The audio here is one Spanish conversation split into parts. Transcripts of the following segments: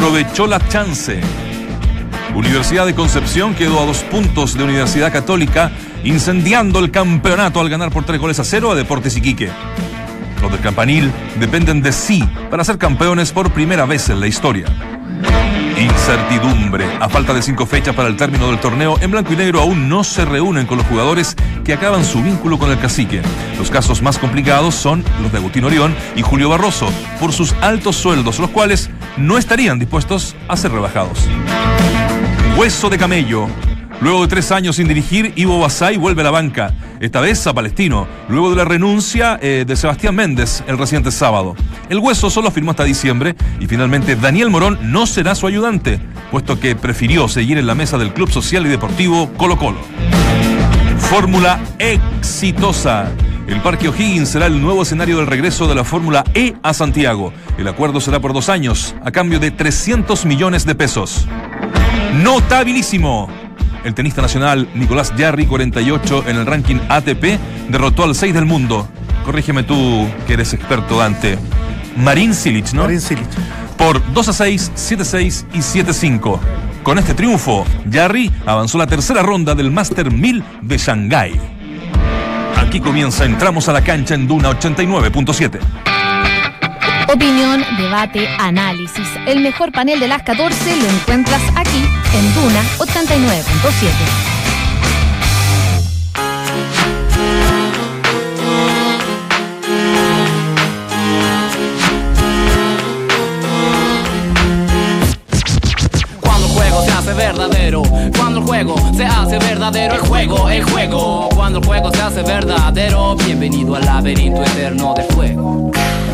aprovechó la chance. Universidad de Concepción quedó a dos puntos de Universidad Católica, incendiando el campeonato al ganar por tres goles a cero a Deportes Iquique. Los del Campanil dependen de sí para ser campeones por primera vez en la historia. Incertidumbre. A falta de cinco fechas para el término del torneo, en blanco y negro aún no se reúnen con los jugadores que acaban su vínculo con el cacique. Los casos más complicados son los de Agustín Orión y Julio Barroso, por sus altos sueldos, los cuales no estarían dispuestos a ser rebajados. Hueso de camello. Luego de tres años sin dirigir, Ivo Basay vuelve a la banca, esta vez a Palestino, luego de la renuncia eh, de Sebastián Méndez el reciente sábado. El Hueso solo firmó hasta diciembre y finalmente Daniel Morón no será su ayudante, puesto que prefirió seguir en la mesa del Club Social y Deportivo Colo Colo. Fórmula exitosa. El Parque O'Higgins será el nuevo escenario del regreso de la Fórmula E a Santiago. El acuerdo será por dos años, a cambio de 300 millones de pesos. Notabilísimo. El tenista nacional Nicolás Jarry, 48 en el ranking ATP, derrotó al 6 del mundo. Corrígeme tú, que eres experto, Dante. Marín Silic, ¿no? Marín Silic. Por 2 a 6, 7 a 6 y 7 a 5. Con este triunfo, Jarry avanzó a la tercera ronda del Master 1000 de Shanghái. Aquí comienza Entramos a la cancha en Duna 89.7. Opinión, debate, análisis. El mejor panel de las 14 lo encuentras aquí en Duna 89.7. Cuando el juego se hace verdadero, cuando el juego se hace verdadero, el juego, el juego, cuando el juego se hace verdadero, bienvenido al laberinto eterno de fuego.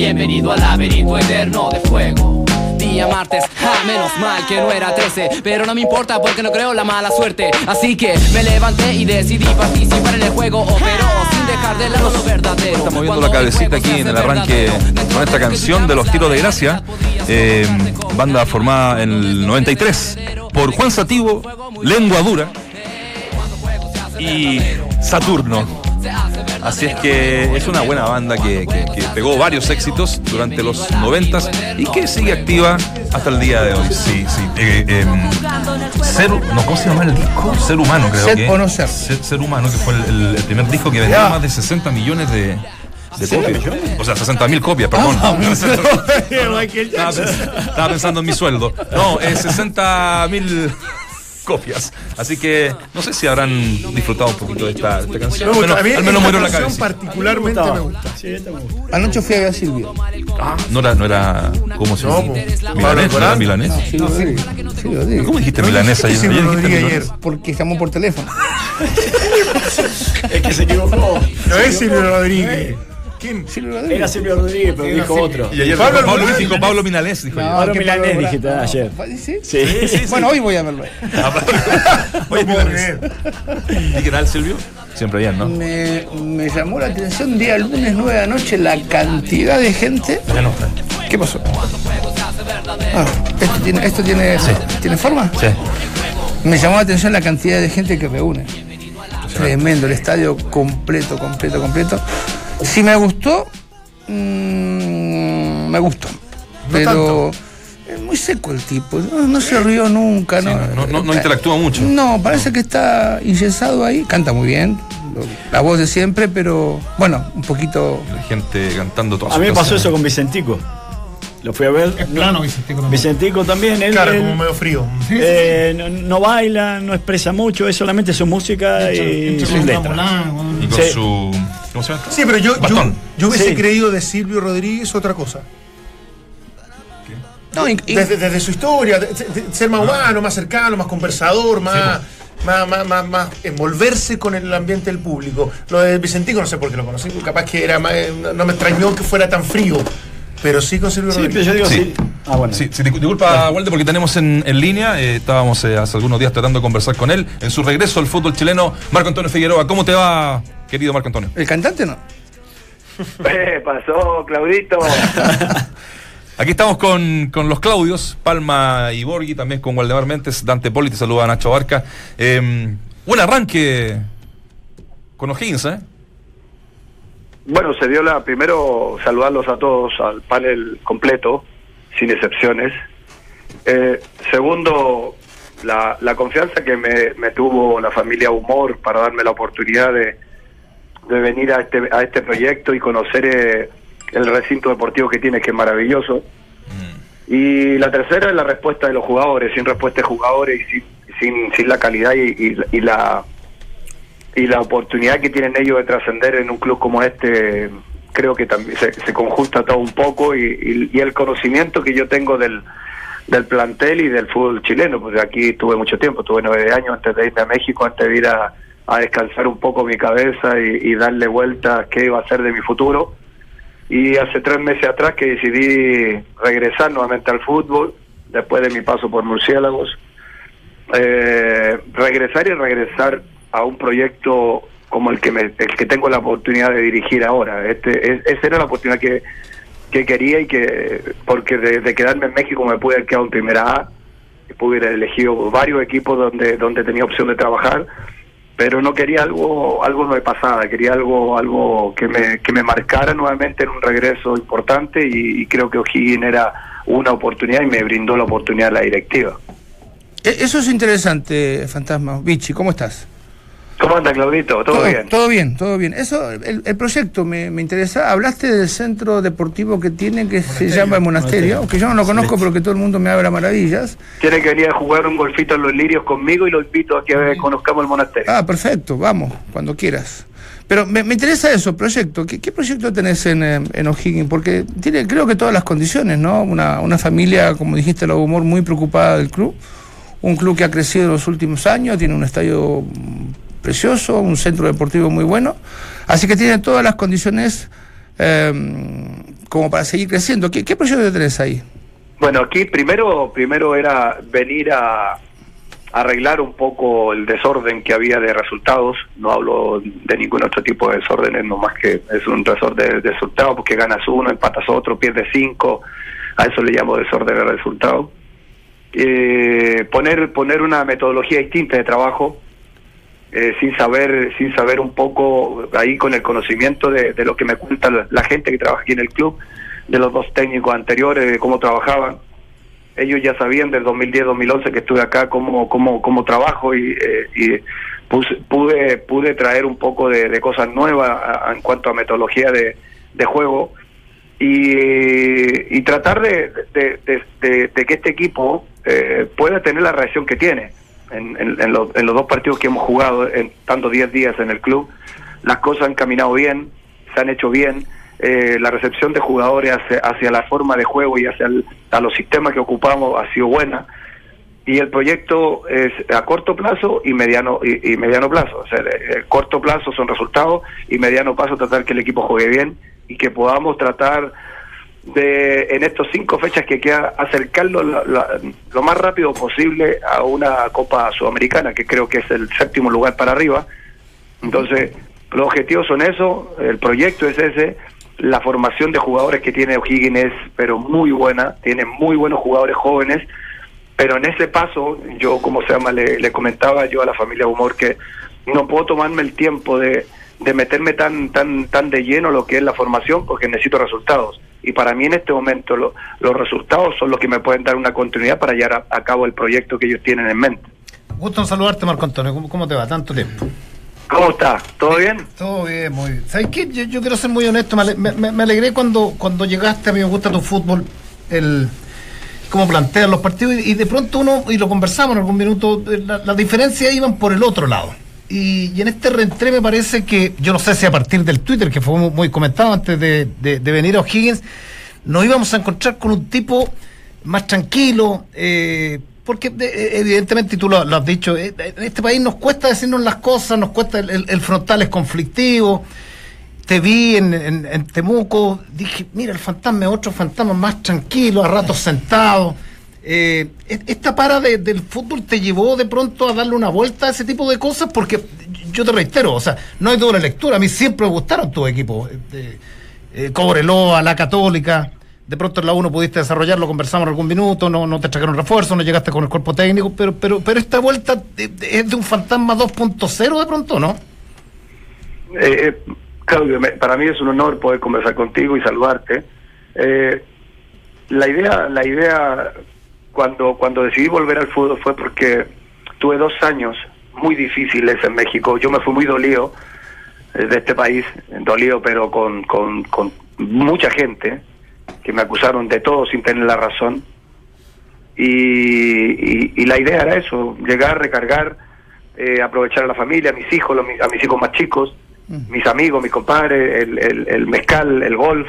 bienvenido al laberinto eterno de fuego. Día martes, ja, menos mal que no era 13 Pero no me importa porque no creo la mala suerte Así que me levanté y decidí participar en el juego Pero sin dejar de lado lo verdadero Estamos moviendo la cabecita aquí en el arranque con esta canción de los tiros de gracia. eh, banda formada en el 93 por Juan Sativo, Lengua Dura y Saturno. Así es que es una buena banda que, que- que pegó varios éxitos durante los 90 y que sigue activa hasta el día de hoy. Sí, sí. Eh, em, ser, no, ¿Cómo se llama el disco? Ser humano, creo Ser que. o no ser. Ser, Ser humano, que fue el, primer disco que vendió más de 60 millones de, de copias. O sea, 60 mil copias, perdón. Ah, estaba, pens- estaba pensando en mi sueldo. No, es 60 mil copias. Así que no sé si habrán disfrutado un poquito de esta, esta canción. Me Al gusta. menos, A mí al menos murió la canción cabeza. particularmente me gusta. Sí, esta me gusta. Anoche fui a ver a Silvio. Ah, no era, no era ¿cómo se llama? No, pues, Milanés, ¿no era milanés? Silvio Rodríguez. ¿Cómo dijiste ¿No milanesa dijiste ayer? Dijiste Rodríguez ayer? Porque llamó por teléfono. Es que se equivocó. No es Silvio Rodríguez. ¿Quién? Silvio Rodríguez. Era Silvio Rodríguez, pero dijo otro. Y ayer Pablo dijo Pablo, dijo Pablo Milanés. Dijo No, ayer. Pablo que Milanés Pablo dijiste ayer. No, ¿Sí? Sí. Bueno, hoy voy a verlo. No puedo Milanés. ¿Y qué tal, Silvio? Siempre bien, ¿no? Me, me llamó la atención día lunes 9 de la noche la cantidad de gente. ¿Qué pasó? Ah, ¿esto tiene, esto tiene, ¿tiene forma? sí. Me llamó la atención la cantidad de gente que reúne. Tremendo, el estadio completo, completo, completo. Si me gustó, mm, me gustó. Pero es muy seco el tipo, no, no se rió nunca. no, no, no- no interactúa mucho. No, parece que está inyesado ahí, canta muy bien, la voz de siempre, pero bueno, un poquito... La gente cantando todas A mí me pasó eso con Vicentico. Lo fui a ver. Es plano, Vicentico. también. Vicentico también. Él, Claro, él, como medio frío. eh, no, no baila, no expresa mucho, es solamente su música y Entre sus letras. Y con Sí. su. ¿Cómo se llama? Sí, pero yo, yo, hubiese Sí. creído de Silvio Rodríguez otra cosa. No, y- y- Desde, desde su historia, de- de- de ser más humano, más cercano, más conversador, más, más, más, más, más envolverse con el ambiente del público. Lo de Vicentico no sé por qué lo conocí, capaz que era más, no- no me extrañó que fuera tan frío, pero sí con Silvio Sí, Rodríguez. yo digo, Sí. si, Ah, bueno. Sí, sí, discu- disculpa, Walde, porque tenemos en, en línea, eh, estábamos eh, hace algunos días tratando de conversar con él, en su regreso al fútbol chileno, Marco Antonio Figueroa. ¿Cómo te va, querido Marco Antonio? ¿El cantante no? ¿Qué pasó, Claudito? Aquí estamos con, con los Claudios, Palma y Borghi, también con Waldemar Mentes, Dante Poli, te saluda Nacho Barca. Eh, buen arranque con O'Higgins, ¿eh? Bueno, se dio la. Primero, saludarlos a todos, al panel completo, sin excepciones. Eh, segundo, la, la confianza que me, me tuvo la familia Humor para darme la oportunidad de, de venir a este, a este proyecto y conocer eh, el recinto deportivo que tiene, que es maravilloso. Y la tercera es la respuesta de los jugadores, sin respuesta de jugadores y sin, sin, sin la calidad y, y- y la y la oportunidad que tienen ellos de trascender en un club como este creo que también se, conjunta todo un poco y, el conocimiento que yo tengo del, del plantel y del fútbol chileno, porque aquí tuve mucho tiempo, tuve nueve años antes de irme a México, antes de ir a, a descansar un poco mi cabeza y, darle vuelta a qué iba a ser de mi futuro. Y hace tres meses atrás que decidí regresar nuevamente al fútbol, después de mi paso por Murciélagos, eh, regresar y regresar a un proyecto como el que me, el que tengo la oportunidad de dirigir ahora. Este, es- esa era la oportunidad que, que quería y que, porque de, de quedarme en México me pude haber quedado en primera A, pude haber elegido varios equipos donde, donde tenía opción de trabajar, pero no quería algo, algo de pasada, quería algo, algo que me, que me marcara nuevamente en un regreso importante y, y creo que O'Higgins era una oportunidad y me brindó la oportunidad la directiva. E- Eso es interesante, Fantasma. Vichy, ¿cómo estás? ¿Cómo anda, Claudito? ¿Todo, bien? Todo bien, todo bien. Eso, el, el proyecto me, me interesa. Hablaste del centro deportivo que tiene, que se llama el Monasterio, Monasterio. que yo no lo conozco, pero que todo el mundo me habla maravillas. Tiene que venir a jugar un golfito en los lirios conmigo y lo invito a que conozcamos el monasterio. Ah, perfecto, vamos, cuando quieras. Pero me, me interesa eso, proyecto. ¿Qué, qué proyecto tenés en, en O'Higgins? Porque tiene, creo que todas las condiciones, ¿no? Una, una familia, como dijiste, la humor muy preocupada del club. Un club que ha crecido en los últimos años, tiene un estadio precioso, un centro deportivo muy bueno. Así que tiene todas las condiciones eh, como para seguir creciendo. ¿Qué, qué proyecto tenés ahí? Bueno, aquí primero, primero era venir a arreglar un poco el desorden que había de resultados. No hablo de ningún otro tipo de desorden, no más que es un desorden de, resultados, porque ganas uno, empatas otro, pierdes cinco. A eso le llamo desorden de resultados. Eh, poner poner una metodología distinta de trabajo eh, sin saber sin saber un poco ahí con el conocimiento de, de lo que me cuenta la, gente que trabaja aquí en el club de los dos técnicos anteriores de cómo trabajaban ellos ya sabían del 2010-2011 que estuve acá cómo cómo cómo trabajo y, eh, pude pude traer un poco de, cosas nuevas en cuanto a metodología de, de juego y, tratar de- de que este equipo eh, pueda tener la reacción que tiene. En, los, dos partidos que hemos jugado, en tanto 10 días en el club, las cosas han caminado bien, se han hecho bien, eh, la recepción de jugadores hacia, hacia la forma de juego y hacia a los sistemas que ocupamos ha sido buena y el proyecto es a corto plazo y mediano y, mediano plazo. O sea, de- de corto plazo son resultados y mediano plazo tratar que el equipo juegue bien y que podamos tratar de en estos cinco fechas que queda acercarlo la- la- lo más rápido posible a una Copa Sudamericana que creo que es el séptimo lugar para arriba. Entonces, los objetivos son eso, el proyecto es ese, la formación de jugadores que tiene O'Higgins es pero muy buena, tiene muy buenos jugadores jóvenes, pero en ese paso, yo como se llama, le, le comentaba yo a la familia Humor que no puedo tomarme el tiempo de, de meterme tan, tan, tan de lleno lo que es la formación porque necesito resultados. Y para mí en este momento lo- los resultados son los que me pueden dar una continuidad para llevar a, a cabo el proyecto que ellos tienen en mente. Gusto en saludarte, Marco Antonio. ¿Cómo, cómo te va? Tanto tiempo. ¿Cómo está? ¿Todo bien? Todo bien, muy bien. ¿Sabes qué? Yo, yo quiero ser muy honesto. Me, me- me- alegré cuando, cuando llegaste. A mí me gusta tu fútbol. El cómo plantean los partidos. Y, y de pronto uno, y lo conversamos en algún minuto, eh, la- las diferencias iban por el otro lado. Y, en este reentré me parece que, yo no sé si a partir del Twitter, que fue muy, comentado antes de, de- venir a O'Higgins, nos íbamos a encontrar con un tipo más tranquilo, eh, porque eh, evidentemente, y tú lo, has dicho, eh, en este país nos cuesta decirnos las cosas, nos cuesta, el, frontal es conflictivo, te vi en, en- en Temuco, dije, mira, el fantasma es otro fantasma más tranquilo, a ratos sentado. Eh, ¿Esta para de- del fútbol te llevó de pronto a darle una vuelta a ese tipo de cosas? Porque yo te reitero, o sea, no hay doble lectura. A mí siempre me gustaron tus equipos. Eh, eh, Cobreloa, La Católica. De pronto en la 1 pudiste desarrollarlo, conversamos algún minuto, no, no te trajeron refuerzo, no llegaste con el cuerpo técnico, pero, pero, pero esta vuelta de- de- es de un fantasma 2.0 de pronto, ¿no? Eh, eh, Claudio, para mí es un honor poder conversar contigo y saludarte. Eh, la idea, la idea cuando cuando decidí volver al fútbol fue porque tuve dos años muy difíciles en México. Yo me fui muy dolido eh, de este país, dolido pero con, con, con mucha gente que me acusaron de todo sin tener la razón. Y, y- y la idea era eso, llegar, recargar, eh, aprovechar a la familia, a mis hijos, a mis hijos más chicos, mis amigos, mis compadres, el, el, el mezcal, el golf,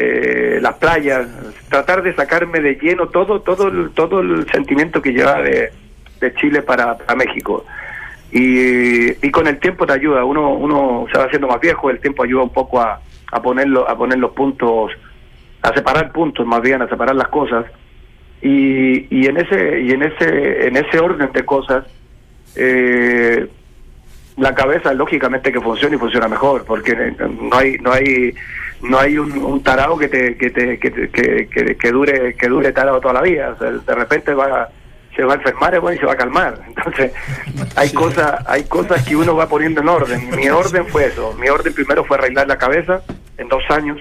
eh, las playas, tratar de sacarme de lleno todo todo el, todo el sentimiento que lleva de, Chile para, para México. Y, y con el tiempo te ayuda, uno uno se va haciendo más viejo, el tiempo ayuda un poco a, a ponerlo a poner los puntos, a separar puntos más bien, a separar las cosas. Y, y en ese y en ese en ese orden de cosas eh, la cabeza lógicamente que funciona y funciona mejor porque no hay no hay no hay un, un tarado que te que te que, que, que- que dure que dure tarado toda la vida. O sea, de repente va se va a enfermar bueno, y se va a calmar. Entonces hay cosas hay cosas que uno va poniendo en orden. Mi orden fue eso. Mi orden primero fue arreglar la cabeza en dos años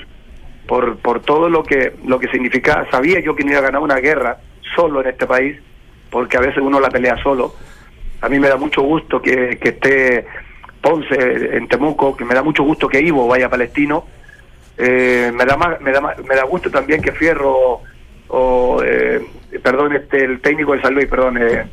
por por todo lo que lo que significaba. Sabía yo que no iba a ganar una guerra solo en este país porque a veces uno la pelea solo. A mí me da mucho gusto que, que esté Ponce en Temuco, que me da mucho gusto que Ivo vaya a Palestino. Eh, me da más, me da más- me da gusto también que Fierro o eh, perdón este el técnico de San Luis, perdón, eh,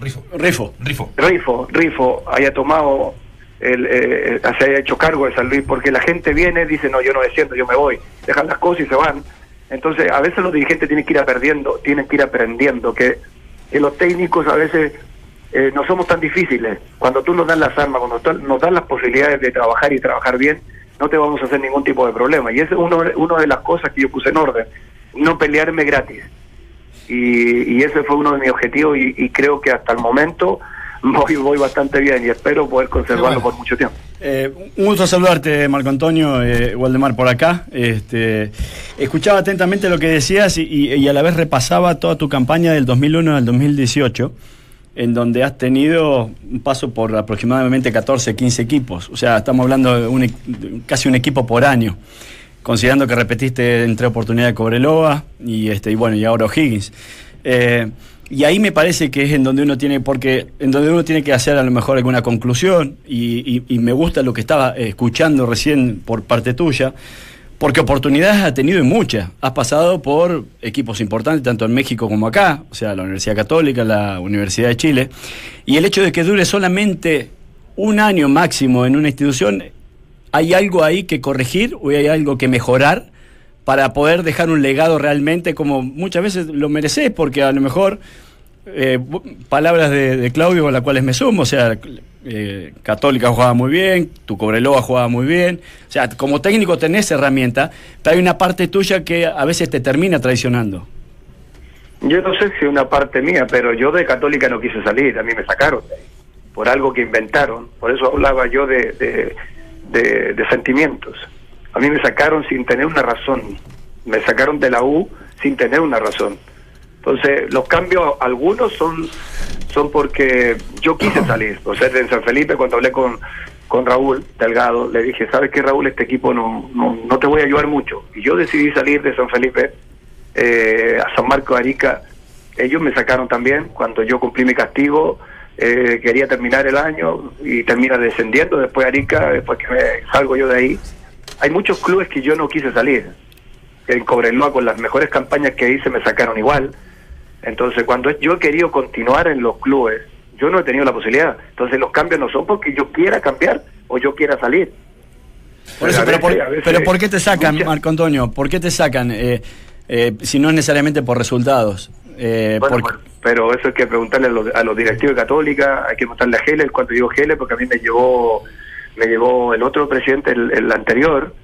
Rifo. Rifo. Rifo. Rifo, Rifo haya tomado el, eh, se haya hecho cargo de San Luis, porque la gente viene, dice, no, yo no desciendo, yo me voy, dejan las cosas y se van. Entonces, a veces los dirigentes tienen que ir aprendiendo, tienen que ir aprendiendo que, que los técnicos a veces eh, no somos tan difíciles. Cuando tú nos das las armas, cuando tú- nos das las posibilidades de trabajar y trabajar bien, no te vamos a hacer ningún tipo de problema. Y esa es uno, una de las cosas que yo puse en orden, no pelearme gratis y, y ese fue uno de mis objetivos y, y creo que hasta el momento voy, voy bastante bien y espero poder conservarlo bueno. por mucho tiempo. Eh, un gusto saludarte, Marco Antonio, eh, Waldemar por acá. Este, escuchaba atentamente lo que decías y a la vez repasaba toda tu campaña del 2001 al 2018, en donde has tenido un paso por aproximadamente 14, 15 equipos. O sea, estamos hablando de, un casi un equipo por año, considerando que repetiste entre oportunidad de Cobreloa y, este, y bueno, y ahora O'Higgins. Eh, y ahí me parece que es en donde uno tiene, porque en donde uno tiene que hacer a lo mejor alguna conclusión, y, y- y me gusta lo que estaba escuchando recién por parte tuya, porque oportunidades has tenido y muchas. Has pasado por equipos importantes, tanto en México como acá, o sea, la Universidad Católica, la Universidad de Chile, y el hecho de que dure solamente un año máximo en una institución, ¿hay algo ahí que corregir o hay algo que mejorar? para poder dejar un legado realmente como muchas veces lo mereces, porque a lo mejor eh, palabras de, de Claudio con las cuales me sumo, o sea, eh, Católica jugaba muy bien, tu Cobreloa jugaba muy bien, o sea, como técnico tenés herramienta, pero hay una parte tuya que a veces te termina traicionando. Yo no sé si una parte mía, pero yo de católica no quise salir, a mí me sacaron de por algo que inventaron, por eso hablaba yo de, de- de sentimientos. A mí me sacaron sin tener una razón, me sacaron de la U sin tener una razón. Entonces, los cambios, algunos son son porque yo quise salir. O sea, en San Felipe, cuando hablé con, con Raúl Delgado, le dije, ¿sabes qué, Raúl? Este equipo no, no, no te voy a ayudar mucho. Y yo decidí salir de San Felipe eh, a San Marco Arica. Ellos me sacaron también cuando yo cumplí mi castigo. eh, quería terminar el año y termina descendiendo después Arica, después que me salgo yo de ahí. Hay muchos clubes que yo no quise salir. En Cobreloa, con las mejores campañas que hice, me sacaron igual. Entonces, cuando es- yo he querido continuar en los clubes, yo no he tenido la posibilidad. Entonces, los cambios no son porque yo quiera cambiar o yo quiera salir. Por eso, pero, veces- por, veces pero ¿por qué te sacan, muchas- Marco Antonio? ¿Por qué te sacan? eh, eh, si no es necesariamente por resultados. Eh, Bueno, porque- bueno, pero eso hay que preguntarle a los, a los directivos de Católica, hay que preguntarle a Heller cuando digo Heller, porque a mí me llevó me llegó el otro presidente, el, el anterior,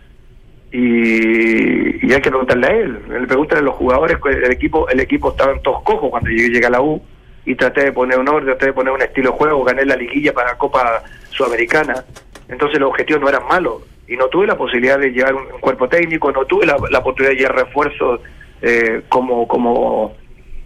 y, y hay que preguntarle a él. Le preguntan a los jugadores, el equipo el equipo estaban todos cojos cuando yo llegué a la U y traté de poner un orden, traté de poner un estilo de juego, gané la liguilla para la Copa Sudamericana. Entonces los objetivos no eran malos y no tuve la posibilidad de llevar un, cuerpo técnico, no tuve la, la oportunidad de llevar refuerzos eh, como como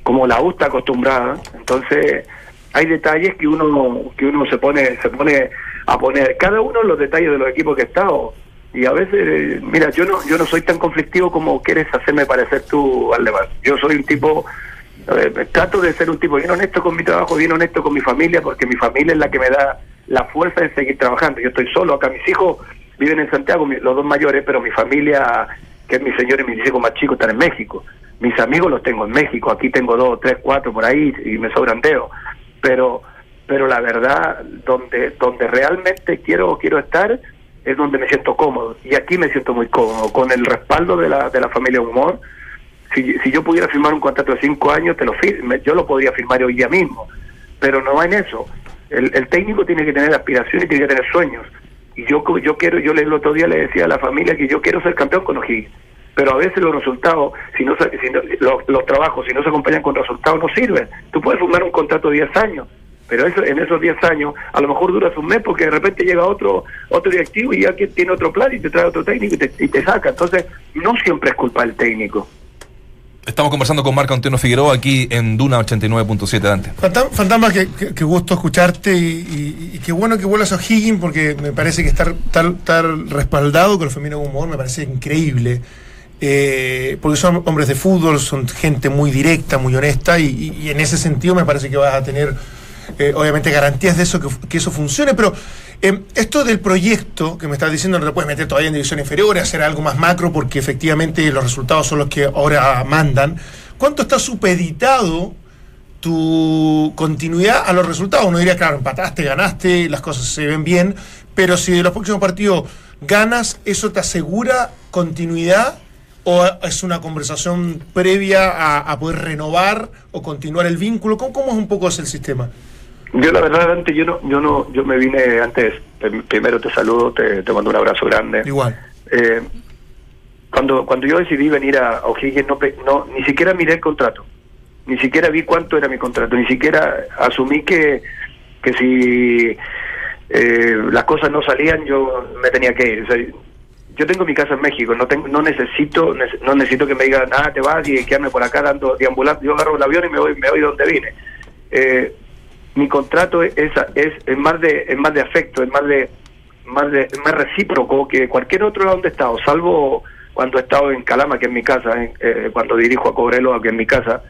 como la U está acostumbrada. Entonces hay detalles que uno que uno se pone se pone a poner cada uno los detalles de los equipos que he estado y a veces mira yo no yo no soy tan conflictivo como quieres hacerme parecer tú Valdemar. Yo soy un tipo trato de ser un tipo bien honesto con mi trabajo bien honesto con mi familia porque mi familia es la que me da la fuerza de seguir trabajando. Yo estoy solo acá. Mis hijos viven en Santiago los dos mayores pero mi familia que es mi señor y mis hijos más chicos están en México. Mis amigos los tengo en México. Aquí tengo dos tres cuatro por ahí y me sobran dedos. Pero pero la verdad donde donde realmente quiero quiero estar es donde me siento cómodo. Y aquí me siento muy cómodo con el respaldo de la de la familia Humor. Si, si yo pudiera firmar un contrato de cinco años te lo firme yo lo podría firmar hoy día mismo. Pero no va en eso. El, el técnico tiene que tener aspiraciones y tiene que tener sueños. Y yo yo quiero yo el otro día le decía a la familia que yo quiero ser campeón con O'Higgins. Pero a veces los resultados, si no, si los, los trabajos, si no se acompañan con resultados, no sirven. Tú puedes firmar un contrato de 10 años, pero eso, en esos 10 años a lo mejor duras un mes porque de repente llega otro otro directivo y ya que tiene otro plan y te trae otro técnico y te, y te saca. Entonces, no siempre es culpa del técnico. Estamos conversando con Marco Antonio Figueroa aquí en Duna 89.7 Dante. Fantam- Fantasma, que, que- que gusto escucharte y, y- y qué bueno que vuelvas a Higgins porque me parece que estar, estar, estar respaldado con el femenino humor me parece increíble. Eh, porque son hombres de fútbol, son gente muy directa, muy honesta y, y- y en ese sentido me parece que vas a tener eh, obviamente garantías de eso, que, eso funcione, pero eh, esto del proyecto que me estás diciendo no te puedes meter todavía en división inferior, hacer algo más macro porque efectivamente los resultados son los que ahora mandan. ¿Cuánto está supeditado tu continuidad a los resultados. Uno diría, claro, empataste, ganaste, las cosas se ven bien, pero si de los próximos partidos ganas, ¿eso te asegura continuidad o es una conversación previa a, poder renovar o continuar el vínculo? ¿Cómo, cómo es un poco el sistema? Yo la verdad antes yo no yo no yo me vine antes. Prim- primero te saludo te, te mando un abrazo grande. Igual. Eh, cuando cuando yo decidí venir a O'Higgins no, no ni siquiera miré el contrato. Ni siquiera vi cuánto era mi contrato. Ni siquiera asumí que que si eh, las cosas no salían yo me tenía que ir. O sea, yo tengo mi casa en México. No tengo no necesito nece- no necesito que me digan nada te vas y quedarme por acá dando deambulando. Yo agarro el avión y me voy me voy donde vine. Eh, mi contrato es, es, es más de es más de afecto, es más de más de más recíproco que cualquier otro lado donde he estado, salvo cuando he estado en Calama, que es mi casa, en- eh, cuando dirijo a Cobrelo, que es mi casa.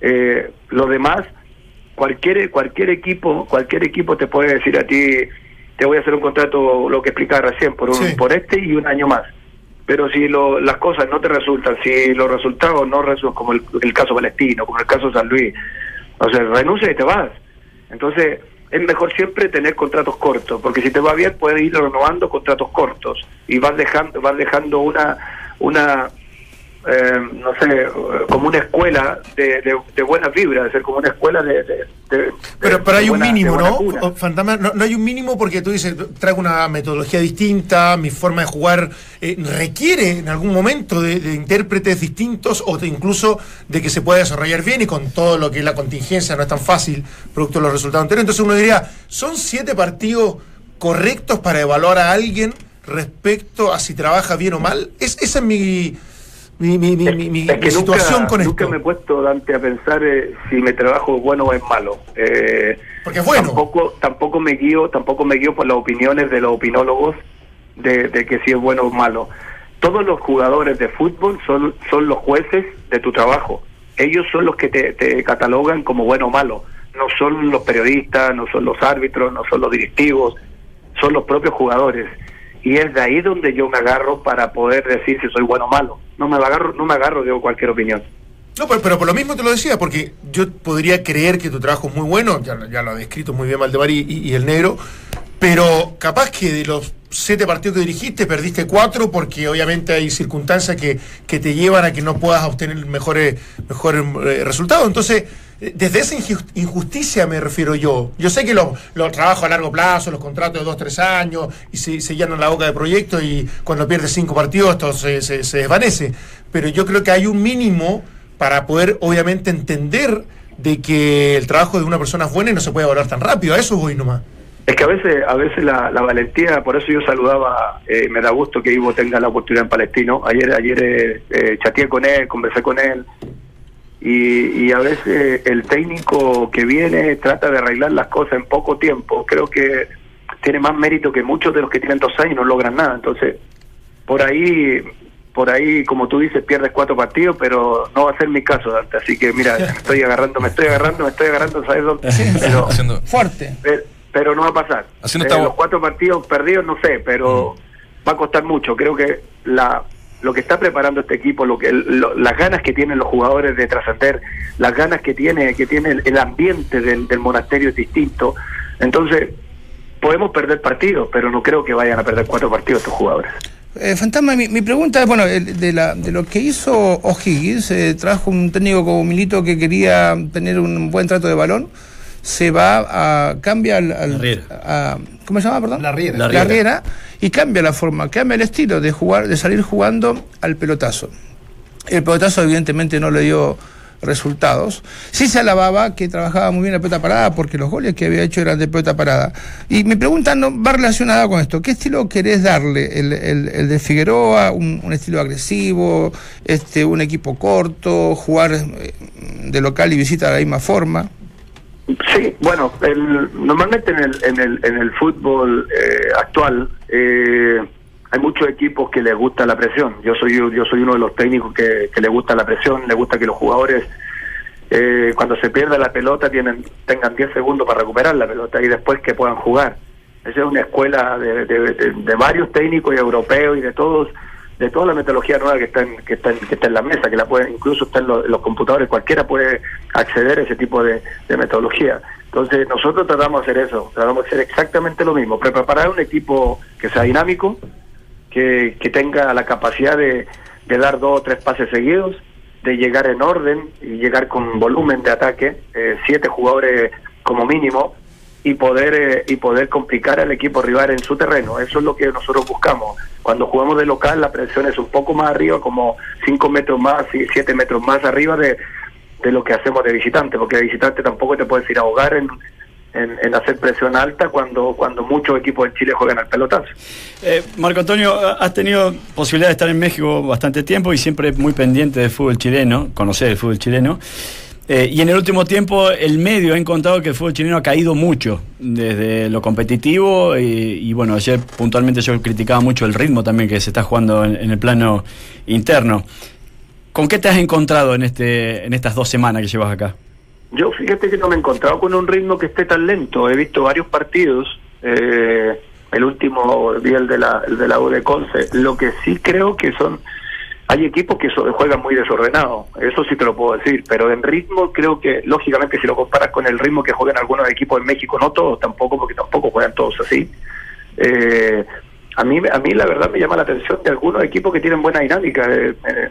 Eh, lo demás, cualquier cualquier equipo cualquier equipo te puede decir a ti, te voy a hacer un contrato, lo que explicaba recién, por un, Sí. por este y un año más. Pero si lo, las cosas no te resultan, si los resultados no resultan, como el, el caso Palestino, como el caso San Luis, o sea, renuncia y te vas. Entonces, es mejor siempre tener contratos cortos, porque si te va bien puedes ir renovando contratos cortos y vas dejando vas dejando una una eh, no sé, como una escuela de, de, de buenas vibras, es decir, como una escuela de... Pero, pero hay un mínimo, ¿no? Fantasma, no, no hay un mínimo porque tú dices, traigo una metodología distinta, mi forma de jugar eh, requiere en algún momento de, intérpretes distintos o incluso de que se pueda desarrollar bien y con todo lo que es la contingencia no es tan fácil, producto de los resultados anteriores. Entonces uno diría, ¿son siete partidos correctos para evaluar a alguien respecto a si trabaja bien o mal? Es, esa es mi, mi, mi, mi, mi- mi- Es que mi situación nunca, con nunca esto. me he puesto, Dante, a pensar eh, si mi trabajo es bueno o es malo. Eh, Porque es bueno. Tampoco, tampoco me guío, tampoco me guío por las opiniones de los opinólogos de, de que si es bueno o malo. Todos los jugadores de fútbol son, son los jueces de tu trabajo. Ellos son los que te, te catalogan como bueno o malo. No son los periodistas, no son los árbitros, no son los directivos, son los propios jugadores. Y es de ahí donde yo me agarro para poder decir si soy bueno o malo. No me agarro, no me agarro de cualquier opinión. No, pero, pero por lo mismo te lo decía, porque yo podría creer que tu trabajo es muy bueno, ya, ya lo ha descrito muy bien Valdemar y, el negro, pero capaz que de los siete partidos que dirigiste perdiste cuatro porque obviamente hay circunstancias que, que te llevan a que no puedas obtener mejores, mejores eh, resultados. Entonces, desde esa injus- injusticia me refiero yo. Yo sé que los los trabajos a largo plazo, los contratos de dos, tres años, y se, se llenan la boca de proyectos y cuando pierdes cinco partidos esto se, se- se desvanece. Pero yo creo que hay un mínimo para poder, obviamente, entender de que el trabajo de una persona es bueno y no se puede valorar tan rápido. A eso voy nomás. Es que a veces, a veces la, la valentía, por eso yo saludaba, eh, me da gusto que Ivo tenga la oportunidad en Palestino. Ayer, ayer eh, eh, chateé con él, conversé con él, y, y a veces el técnico que viene trata de arreglar las cosas en poco tiempo. Creo que tiene más mérito que muchos de los que tienen dos años y no logran nada. Entonces, por ahí, por ahí, como tú dices, pierdes cuatro partidos, pero no va a ser mi caso, Dante. Así que mira, me estoy agarrando, me estoy agarrando, me estoy agarrando, ¿sabes dónde? Pero- Haciendo, Fuerte. pero, pero no va a pasar. Haciendo Eh, los cuatro partidos perdidos, no sé, pero va a costar mucho. Creo que la lo que está preparando este equipo, lo que lo- las ganas que tienen los jugadores de trascender, las ganas que tiene que tiene el, ambiente del, del monasterio es distinto. Entonces podemos perder partidos, pero no creo que vayan a perder cuatro partidos estos jugadores. Eh, Fantasma, mi, mi pregunta es, bueno, el- de, la, de lo que hizo O'Higgins, eh, trajo un técnico como Milito que quería tener un buen trato de balón, se va a, cambia al, al- La Riera. a- ¿cómo se llama, perdón? La Riera. La La Riera. Y cambia la forma, cambia el estilo de jugar, de salir jugando al pelotazo. El pelotazo evidentemente no le dio resultados. Sí se alababa que trabajaba muy bien la pelota parada porque los goles que había hecho eran de pelota parada. Y mi pregunta no va relacionada con esto. ¿Qué estilo querés darle? ¿El, el- el de Figueroa? Un, un estilo agresivo? este ¿Un equipo corto? ¿Jugar eh, de local y visita de la misma forma? Sí, bueno, el- normalmente en el, en el, en el fútbol eh, actual eh, hay muchos equipos que les gusta la presión. Yo soy yo soy uno de los técnicos que, le gusta la presión, le gusta que los jugadores eh, cuando se pierda la pelota tienen tengan 10 segundos para recuperar la pelota y después que puedan jugar. Esa es una escuela de, de- de- de varios técnicos y europeos y de todos de toda la metodología nueva que está en, que está en, que está en la mesa, que la puede, incluso está en, lo- en los computadores, cualquiera puede acceder a ese tipo de, metodología. Entonces nosotros tratamos de hacer eso, tratamos de hacer exactamente lo mismo, pre- preparar un equipo que sea dinámico, que, que tenga la capacidad de, de dar dos o tres pases seguidos, de llegar en orden y llegar con volumen de ataque, eh, siete jugadores como mínimo, y poder eh, y poder complicar al equipo rival en su terreno. Eso es lo que nosotros buscamos. Cuando jugamos de local, la presión es un poco más arriba, como cinco metros más y siete metros más arriba de, de lo que hacemos de visitante, porque de visitante tampoco te puedes ir a ahogar en, en, en hacer presión alta cuando cuando muchos equipos en Chile juegan al pelotazo. Eh, Marco Antonio, has tenido posibilidad de estar en México bastante tiempo y siempre muy pendiente del fútbol chileno, conocer el fútbol chileno. Eh, y en el último tiempo el medio ha encontrado que el fútbol chileno ha caído mucho desde lo competitivo y, bueno, ayer puntualmente yo criticaba mucho el ritmo también que se está jugando en, el plano interno. ¿Con qué te has encontrado en, este, en estas dos semanas que llevas acá? Yo fíjate que no me he encontrado con un ritmo que esté tan lento. He visto varios partidos. eh, el último día el de la de la U de Conce. Lo que sí creo que son hay equipos que juegan muy desordenado. Eso sí te lo puedo decir. Pero en ritmo creo que lógicamente si lo comparas con el ritmo que juegan algunos equipos en México, no todos tampoco porque tampoco juegan todos así. Eh, a mí a mí la verdad me llama la atención de algunos equipos que tienen buena dinámica. eh, eh,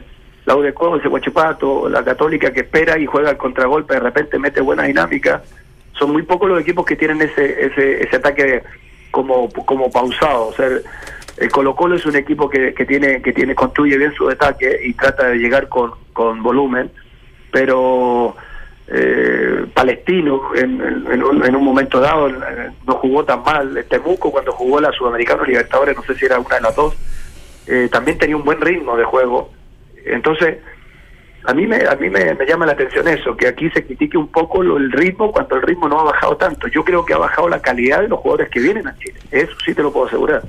la U de Conce, Huachipato, la Católica que espera y juega al contragolpe, de repente mete buena dinámica. Son muy pocos los equipos que tienen ese ese, ese ataque como como pausado. O sea, el Colo Colo es un equipo que, que tiene que tiene construye bien su ataque y trata de llegar con, con volumen, pero eh, Palestino en, un, en un momento dado eh, no jugó tan mal. Temuco cuando jugó la Sudamericana Libertadores, no sé si era una de las dos, eh, también tenía un buen ritmo de juego. Entonces, a mí me a mí me, llama la atención eso, que aquí se critique un poco lo- el ritmo cuando el ritmo no ha bajado tanto. Yo creo que ha bajado la calidad de los jugadores que vienen a Chile. Eso sí te lo puedo asegurar.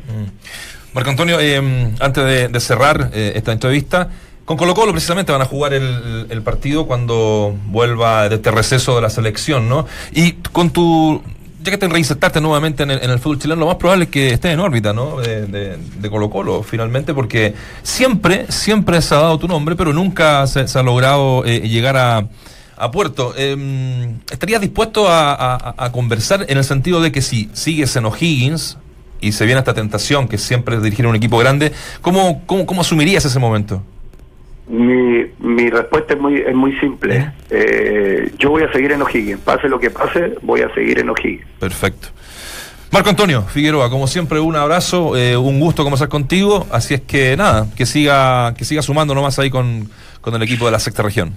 Marco Antonio, eh, antes de, cerrar eh, esta entrevista, con Colo Colo precisamente van a jugar el, partido cuando vuelva de este receso de la selección, ¿no? Y con tu, ya que te reinsertaste nuevamente en el, fútbol chileno, lo más probable es que estés en órbita, ¿no? De, de- Colo Colo, finalmente, porque siempre, siempre se ha dado tu nombre, pero nunca se, ha logrado eh, llegar a, puerto. Eh, ¿Estarías dispuesto a, a- a conversar en el sentido de que si sigues en O'Higgins y se viene esta tentación que siempre es dirigir un equipo grande, ¿cómo, cómo, cómo asumirías ese momento? Mi, mi respuesta es muy, es muy simple. Eh, yo voy a seguir en O'Higgins. Pase lo que pase, voy a seguir en O'Higgins. Perfecto. Marco Antonio Figueroa, como siempre, un abrazo, eh, un gusto conversar contigo. Así es que nada, que siga, que siga sumando nomás ahí con, con el equipo de la sexta región.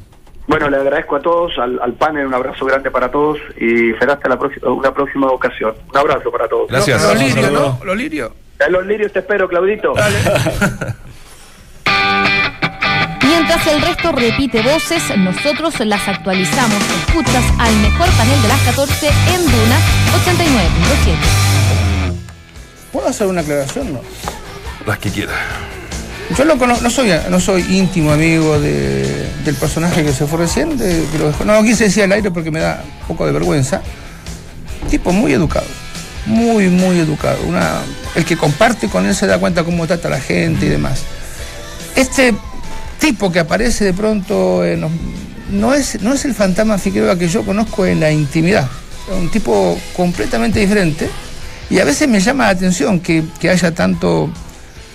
Bueno, le agradezco a todos, al, al panel, un abrazo grande para todos y será hasta la próxima, una próxima ocasión. Un abrazo para todos. Gracias. Los lirios. ¿no? Los lirios. En los lirios te espero, Claudito. Mientras el resto repite voces, nosotros las actualizamos. Escuchas al mejor panel de las 14 en Duna 89.7. ¿Puedo hacer una aclaración? No. Las que quiera. Yo cono- no soy no soy íntimo amigo de- del personaje que se fue recién, de- que lo dejó- no quise decir al aire porque me da un poco de vergüenza. Tipo muy educado, muy, muy educado. El que comparte con él se da cuenta cómo trata a la gente y demás. Este tipo que aparece de pronto en los- no, es, no es el fantasma Figueroa que yo conozco en la intimidad. Es un tipo completamente diferente y a veces me llama la atención que, que haya tanto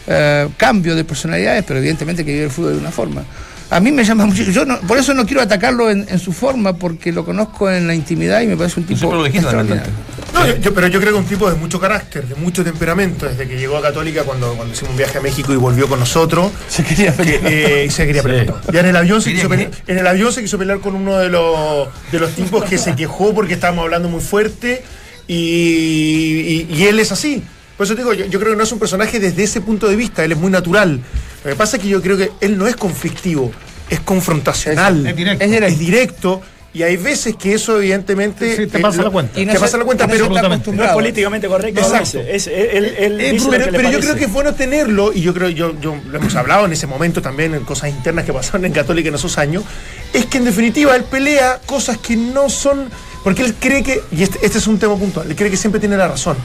eh, cambio de personalidades, pero evidentemente que vive el fútbol de una forma. A mí me llama mucho, yo no- por eso no quiero atacarlo en, en su forma, porque lo conozco en la intimidad y me parece un tipo extraordinario. No, yo- yo- pero yo creo que un tipo de mucho carácter, de mucho temperamento, desde que llegó a Católica cuando, cuando hicimos un viaje a México y volvió con nosotros. Se quería pelear. Eh, y se quería pelear. Ya en el avión se quiso pelear, en el avión se quiso pelear con uno de los de los tipos que se quejó porque estábamos hablando muy fuerte y, y- y él es así. Por eso te digo, yo, yo creo que no es un personaje desde ese punto de vista, él es muy natural. Lo que pasa es que yo creo que él no es conflictivo, es confrontacional, Es- es directo. Es directo. es directo, y hay veces que eso evidentemente Sí, te eh, pasa la cuenta. Y no te pasa la cuenta, no pero está No es acostumbrado. políticamente correcto. Exacto. Es, él, él Eh, dice lo pero yo parece. creo que es bueno tenerlo, y yo creo, yo, yo lo hemos hablado en ese momento también, en cosas internas que pasaron en Católica en esos años, es que en definitiva él pelea cosas que no son, porque él cree que, y este, este es un tema puntual, él cree que siempre tiene la razón.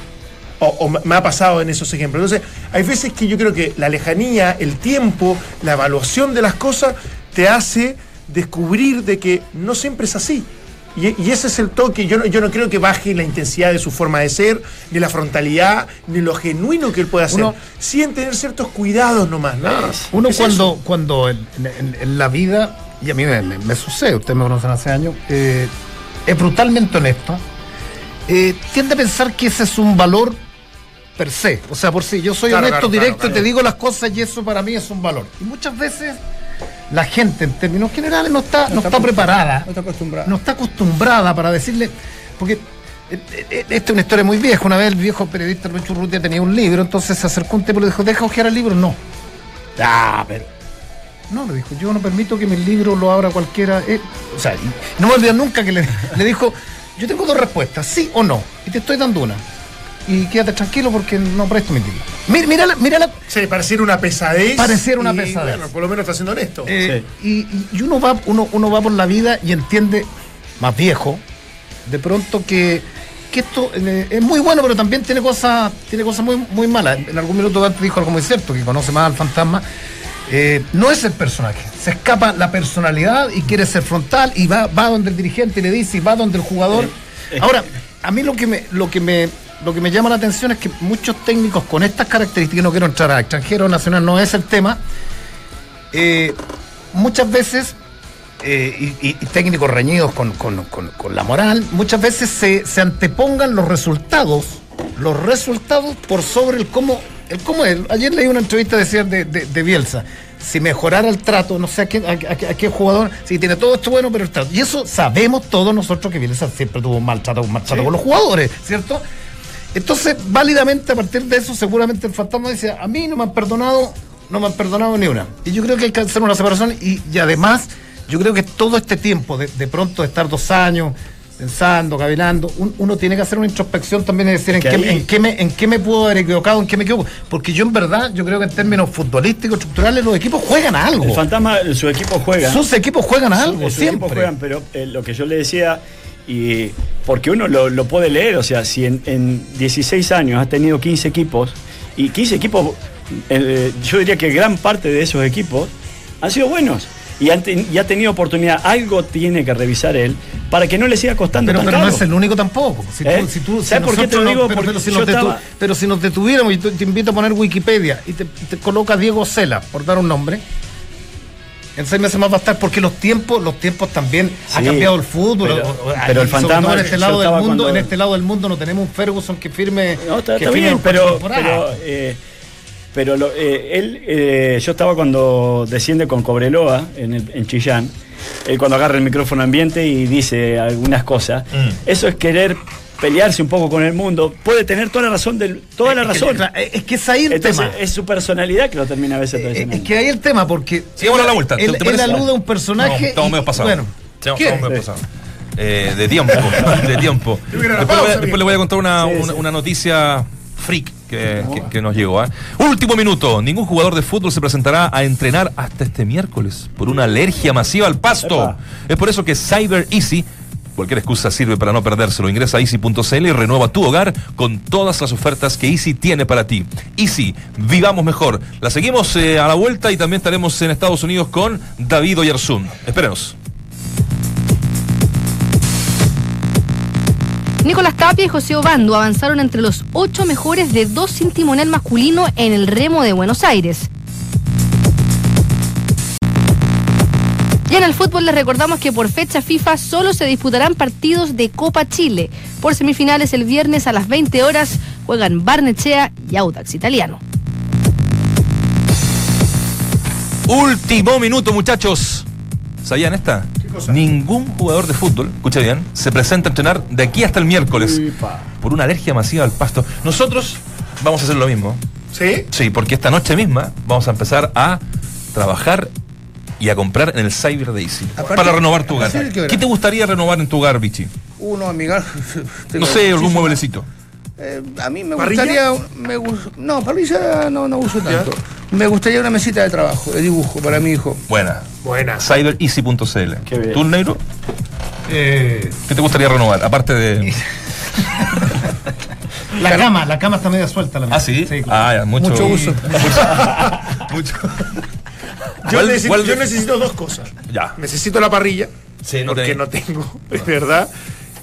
O, o me ha pasado en esos ejemplos. Entonces, hay veces que yo creo que la lejanía, el tiempo, la evaluación de las cosas te hace descubrir de que no siempre es así. Y, y ese es el toque. Yo no, yo no creo que baje la intensidad de su forma de ser, ni la frontalidad, ni lo genuino que él puede hacer. Uno- sí en tener ciertos cuidados nomás. nada más. Uno Es cuando, eso. cuando en, en- en la vida, y a mí me, me- me sucede, ustedes me conocen hace años, eh, es brutalmente honesto, eh, tiende a pensar que ese es un valor per se. O sea, por sí, yo soy Claro, honesto, claro, directo, claro, y te digo las cosas y eso para mí es un valor. Y muchas veces la gente en términos generales no está, no está preparada No está acostumbrado. no está acostumbrada para decirle, porque eh, eh, esta es una historia muy vieja, una vez el viejo periodista Luis Urrutia tenía un libro, entonces se acercó un tipo y le dijo, deja ojear el libro, no. Ah, pero... No, le dijo, yo no permito que mi libro lo abra cualquiera. eh, o sea, no me olvido nunca que le, le dijo, yo tengo dos respuestas, sí o no, y te estoy dando una. Y quédate tranquilo porque no presto mi. Mira, mira, la- mira la, Sí, pareciera una pesadez. Pareciera una y, pesadez. Bueno, por lo menos está siendo honesto. Eh, y, y- y uno va uno, uno va por la vida y entiende más viejo de pronto que, que esto eh, es muy bueno pero también tiene cosas tiene cosas muy muy malas en algún minuto antes dijo algo muy cierto que conoce más al fantasma Eh, no es el personaje se escapa la personalidad y quiere ser frontal y va va donde el dirigente y le dice y va donde el jugador ahora a mí lo que me lo que me lo que me llama la atención es que muchos técnicos con estas características no quiero entrar a extranjero nacional no es el tema eh, muchas veces, eh, y, técnicos reñidos con, con- con- con la moral, muchas veces se, se antepongan los resultados, los resultados por sobre el cómo, el cómo es. Ayer leí una entrevista decía de, de, de Bielsa. Si mejorara el trato, no sé a qué, a, a- a qué jugador, si tiene todo esto bueno, pero el trato. Y eso sabemos todos nosotros que Bielsa siempre tuvo un maltrato, un maltrato con los jugadores, ¿cierto? Entonces, válidamente a partir de eso, seguramente el fantasma dice, a mí no me han perdonado, no me han perdonado ni una. Y yo creo que hay que hacer una separación y, y además, yo creo que todo este tiempo, de, de pronto de estar dos años pensando, cavilando, un- uno tiene que hacer una introspección también y decir en qué, en, qué me, en qué me puedo haber equivocado, en qué me equivoco. Porque yo en verdad, yo creo que en términos futbolísticos, estructurales, los equipos juegan a algo. El fantasma, su equipo juega. Sus equipos juegan a Su- algo, sus siempre. equipos juegan, pero eh, lo que yo le decía, y porque uno lo, lo puede leer, o sea, si en, en 16 años has tenido 15 equipos, y 15 equipos, eh, yo diría que gran parte de esos equipos han sido buenos. Y, han ten- y ha tenido oportunidad, algo tiene que revisar él para que no le siga costando Pero, tan pero no es el único tampoco. Si ¿Eh? tú, si tú, si ¿Sabes por qué te lo nosotros no- digo? pero, si yo nos detu- estaba- pero si nos detuviéramos, y te, te invito a poner Wikipedia y te, te coloca Diego Cela, por dar un nombre, en seis meses más va a estar, porque los tiempos, los tiempos también ha Sí, cambiado el fútbol. pero- o- o- pero el fantasma en este lado del mundo, cuando- en este lado del mundo no tenemos un Ferguson que firme. No, está, que está firme bien, pero, pero, eh, pero lo- eh, él, eh, yo estaba cuando desciende con Cobreloa en, el- en Chillán, él cuando agarra el micrófono ambiente y dice algunas cosas, Mm. eso es querer pelearse un poco con el mundo, puede tener toda la razón del, toda la Es que- razón. claro, es que es ahí el Entonces, tema. es su personalidad que lo termina a veces Eh. Es que ahí el tema, porque. Sigamos la vuelta. ¿te- Él, te él alude a un personaje. No, estamos medio pasados. Bueno, Estamos- medio pasados. Eh, de tiempo, de tiempo. Después, pausa, le voy a- después bien. le voy a contar una, Sí, una, sí. una noticia freak que, que- que nos llegó. ¿ah? Último minuto. Ningún jugador de fútbol se presentará a entrenar hasta este miércoles por una alergia masiva al pasto. Epa. Es por eso que Cyber Easy, cualquier excusa sirve para no perdérselo. Ingresa a easy.cl y renueva tu hogar con todas las ofertas que Easy tiene para ti. Easy, vivamos mejor. La seguimos eh, a la vuelta y también estaremos en Estados Unidos con David Oyarzún. Espérenos. Nicolás Tapia y José Obando avanzaron entre los ocho mejores de dos sin timonel masculino en el remo de Buenos Aires. Y en el fútbol les recordamos que por fecha FIFA solo se disputarán partidos de Copa Chile. Por semifinales el viernes a las 20 horas juegan Barnechea y Audax Italiano. Último minuto, muchachos. ¿Sabían esta? Ningún jugador de fútbol, escucha bien, se presenta a entrenar de aquí hasta el miércoles por una alergia masiva al pasto. Nosotros vamos a hacer lo mismo. ¿Sí? Sí, porque esta noche misma vamos a empezar a trabajar y a comprar en el Cyber Daisy Aparte- para renovar tu ¿a hogar. qué te gustaría renovar en tu hogar, Vichy? Uno, amiga. No sé, algún mueblecito. Eh, a mí me ¿Parrilla? gustaría. Me, no, parrilla no, no uso tanto. Me gustaría una mesita de trabajo, de dibujo para mi hijo. Buena. Buena. Cybereasy.cl. ¿Tú, negro? Eh, ¿Qué te gustaría renovar? Aparte de. la cama, la cama está media suelta. La Ah, sí. claro. Ah, ya, mucho, Mucho uso. mucho. Yo, ¿Cuál- necesito, cuál- yo necesito dos cosas. Ya. Necesito la parrilla, Sí, no porque tenés. no tengo, es verdad.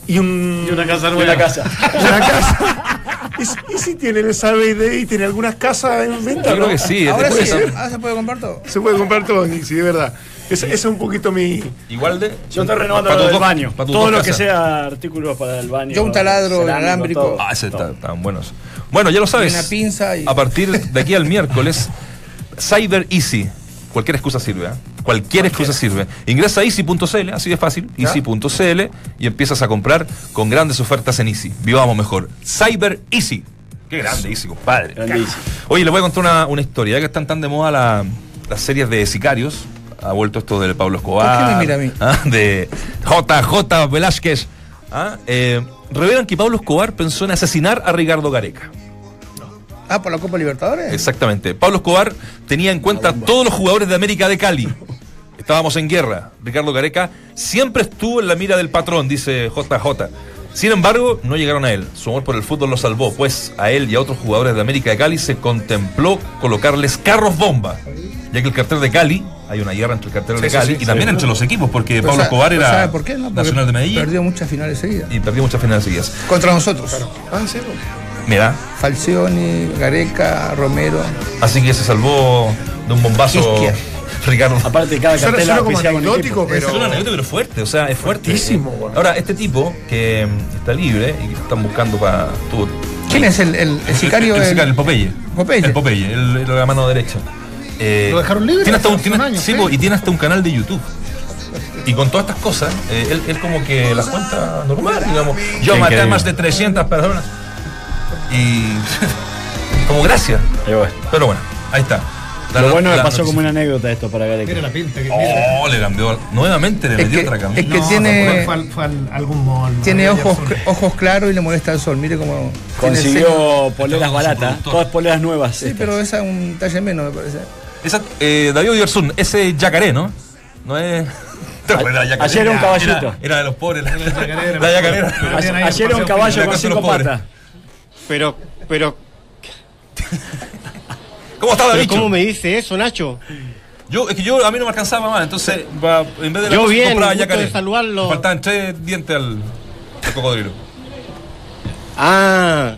Y un. Y una casa Y nueva. una casa. una casa. ¿Y, si- y si tiene el Sabe y tiene algunas casas en venta? Yo creo no? que sí. Ahora ahora se puede comprar todo. Se puede comprar todo, sí, de verdad. Ese es un poquito mi. Igual de. Yo estoy renovando Para del dos- baño. para tus Todo lo que sea artículos para el baño. Yo un taladro inalámbrico. Ah, ese está- están buenos. Bueno, ya lo sabes. Y una pinza y- A partir de aquí al miércoles, Cyber Easy. Cualquier excusa sirve, ¿eh? Cualquier excusa sirve. Ingresa a easy.cl, así de fácil, easy.cl y empiezas a comprar con grandes ofertas en Easy. Vivamos mejor. Cyber Easy. Qué grande Easy, compadre. Grandísimo. Oye, les voy a contar una, una historia, ya que están tan de moda la- las series de sicarios. Ha vuelto esto del Pablo Escobar. ¿Por qué me mira a mí? ¿ah? De JJ Velázquez. ¿ah? Eh, revelan que Pablo Escobar pensó en asesinar a Ricardo Gareca. Ah, por la Copa Libertadores. Exactamente. Pablo Escobar tenía en cuenta todos los jugadores de América de Cali. Estábamos en guerra. Ricardo Gareca siempre estuvo en la mira del patrón, dice JJ. Sin embargo, no llegaron a él. Su amor por el fútbol lo salvó, pues a él y a otros jugadores de América de Cali se contempló colocarles carros bomba. Ya que el cartel de Cali, hay una guerra entre el cartel de Sí, sí, Cali sí, y también sí. entre los equipos, porque Pero Pablo Escobar era ¿sabe por qué? No, porque nacional de Medellín Perdió muchas finales seguidas. y perdió muchas finales seguidas. Contra nosotros. Ah, sí, pues. Mira, Falcioni, Gareca, Romero. así que se salvó de un bombazo Quisquia. Ricardo. Aparte, cada Suena, cartel suena como un anecdótico, pero. Es una anécdota, pero fuerte, o sea, es fuerte. Fuertísimo, Eh, bueno. Ahora, este tipo que mm, está libre y que están buscando para. tuvo- ¿Quién es el, el, el sicario? El, del- sicario, el Popeye. Popeye. El Popeye, el, el de la mano derecha. Eh, Lo dejaron libre Tiene hasta un, un tiene- sí, sí. y tiene hasta un canal de YouTube. Y con todas estas cosas, eh, él, él como que las cuenta normal, digamos. Yo maté a más de 300 personas. Y. como gracias. Pero bueno, ahí está. La- Lo bueno la que pasó noticia. como una anécdota esto para Mira Gareca. la pinta que. Oh, le cambió. Nuevamente le Es metió que- otra camisa. es que No, tiene- Fue, fue al- fue al- algún mall. Tiene ojos, Ayer ojos claros y le molesta el sol. Mire cómo. Consiguió poleras baratas, todas poleras nuevas. Sí, estas. pero esa es un talle menos, me parece. Esa, eh, David Oyarzún, ese yacaré, ¿no? No es. ¿Te acuerdas de la? Ayer era un caballito. Era, era de los pobres. La, la yacarera. Pero A- tiene ahí el Ayer era un caballo La con cinco patas. Pero, pero, ¿Cómo David? ¿cómo me dice eso, Nacho? Yo, es que yo, a mí no me alcanzaba más, entonces va, en vez de la Yo cosa, bien, compraba yacaré. de saludarlo. Me Faltaban tres dientes al, al cocodrilo. Ah.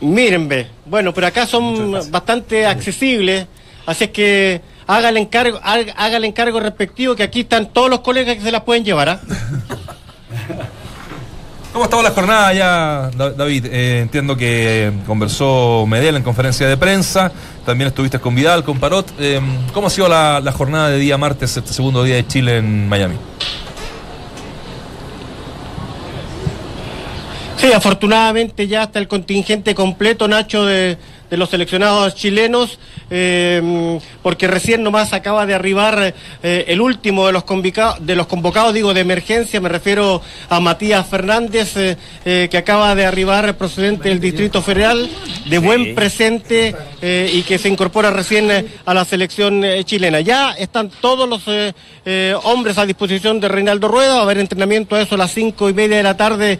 Miren, ve. Bueno, pero acá son bastante accesibles. Así es que haga el encargo, haga, el encargo respectivo, que aquí están todos los colegas que se las pueden llevar. ¿ah? ¿Cómo estaba la jornada ya, Da- David? Eh, entiendo que conversó Medel en conferencia de prensa, también estuviste con Vidal, con Parot. Eh, ¿Cómo ha sido la, la jornada de día martes, este segundo día de Chile en Miami? Sí, afortunadamente ya está el contingente completo, Nacho, de, de los seleccionados chilenos, eh, porque recién nomás acaba de arribar eh, el último de los, de los convocados, digo, de emergencia, me refiero a Matías Fernández, eh, que acaba de arribar procedente del Distrito Federal, de buen presente y que se incorpora recién a la selección chilena. Ya están todos los hombres a disposición de Reinaldo Rueda, va a haber entrenamiento a eso a las cinco y media de la tarde,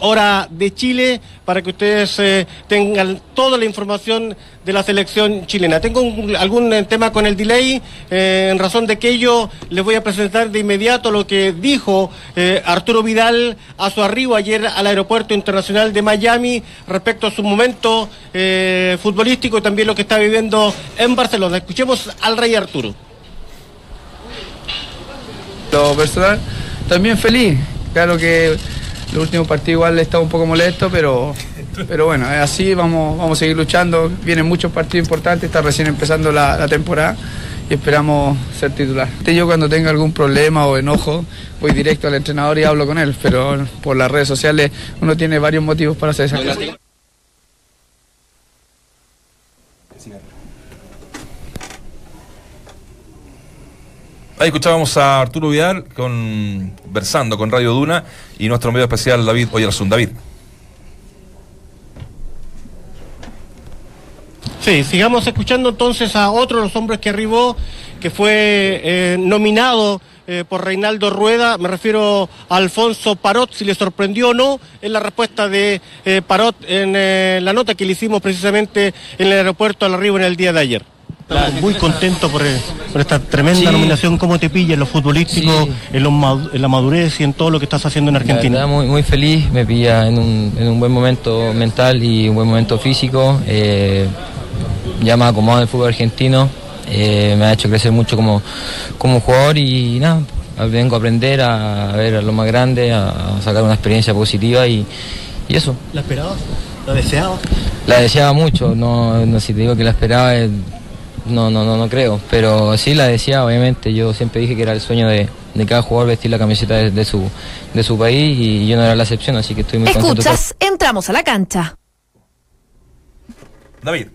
hora de Chile, para que ustedes tengan toda la información de la selección chilena. Tengo algún eh, tema con el delay, eh, en razón de que ello les voy a presentar de inmediato lo que dijo eh, Arturo Vidal a su arribo ayer al Aeropuerto Internacional de Miami respecto a su momento futbolístico y también lo que está viviendo en Barcelona. Escuchemos al rey Arturo. Lo personal, también feliz. Claro que el último partido igual está un poco molesto, pero, pero bueno, es así, vamos, vamos a seguir luchando. Vienen muchos partidos importantes, está recién empezando la, la temporada y esperamos ser titular. Yo cuando tenga algún problema o enojo, voy directo al entrenador y hablo con él, pero por las redes sociales uno tiene varios motivos para hacer esas cosas. Ahí escuchábamos a Arturo Vidal conversando con Radio Duna y nuestro medio especial David Oyarzún. David. Sí, sigamos escuchando entonces a otro de los hombres que arribó, que fue eh, nominado eh, por Reinaldo Rueda, me refiero a Alfonso Parot, si le sorprendió o no, en la respuesta de eh, Parot en la nota que le hicimos precisamente en el aeropuerto al arribo en el día de ayer. Estamos muy contentos por, por esta tremenda Sí. nominación. ¿Cómo te pilla en lo futbolístico, Sí. en, lo en la madurez y en todo lo que estás haciendo en Argentina? verdad, muy, muy feliz, me pilla en un, en un buen momento mental y un buen momento físico. Ya me ha acomodado en el fútbol argentino, eh, me ha hecho crecer mucho como, como jugador y nada, vengo a aprender a ver a lo más grande, a, a sacar una experiencia positiva y, y eso. ¿La esperabas? ¿La deseabas? La deseaba mucho, no, no si te digo que la esperaba, eh, no, no, no, no creo, pero sí la deseaba, obviamente. Yo siempre dije que era el sueño de, de cada jugador vestir la camiseta de, de su, de su país y yo no era la excepción, así que estoy muy contento. por- Escuchas, entramos a la cancha. David.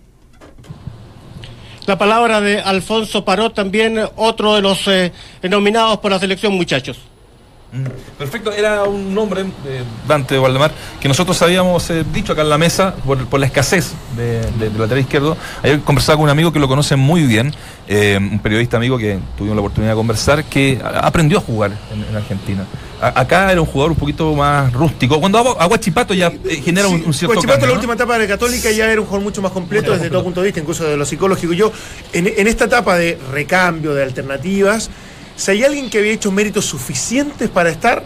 La palabra de Alfonso Parot, también otro de los eh, nominados por la selección, muchachos. Perfecto, era un nombre, eh, Dante Valdemar, que nosotros habíamos eh, dicho acá en la mesa por, la escasez de, de- lateral izquierdo. Ayer conversaba con un amigo que lo conoce muy bien, eh, un periodista amigo que tuvimos la oportunidad de conversar, que aprendió a jugar en Argentina. A- acá era un jugador un poquito más rústico. Cuando Aguachipato ya eh, genera un, un cierto Guachipato, cambio, la ¿no? última etapa de Católica ya era un jugador mucho más completo desde todo punto de vista, incluso de lo psicológico. Yo, en, en esta etapa de recambio, de alternativas, si hay alguien que había hecho méritos suficientes para estar,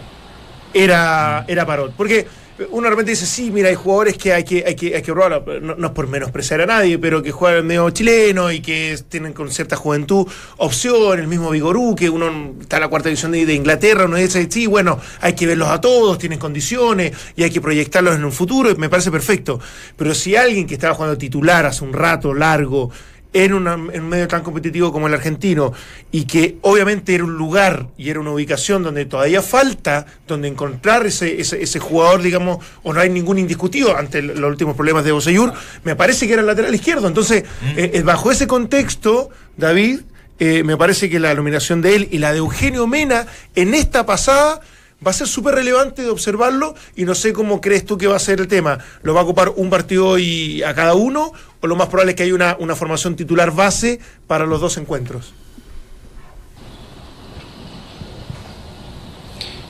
era, era Parot. Porque uno de repente dice, sí, mira, hay jugadores que hay que, hay que, hay que probar, no, es por menospreciar a nadie, pero que juegan medio chileno y que tienen con cierta juventud opción, el mismo Vigorú, que uno está en la cuarta división de, Inglaterra, uno dice, sí, bueno, hay que verlos a todos, tienen condiciones y hay que proyectarlos en un futuro, me parece perfecto. Pero si alguien que estaba jugando titular hace un rato largo, en, una- en un medio tan competitivo como el argentino y que obviamente era un lugar y era una ubicación donde todavía falta, donde encontrar ese, ese, ese jugador, digamos, o no hay ningún indiscutido ante los últimos problemas de Boseyur, me parece que era el lateral izquierdo. Entonces, eh, eh, bajo ese contexto, David, eh, me parece que la nominación de él y la de Eugenio Mena en esta pasada va a ser súper relevante de observarlo y no sé cómo crees tú que va a ser el tema. ¿Lo va a ocupar un partido y a cada uno o lo más probable es que haya una, una formación titular base para los dos encuentros?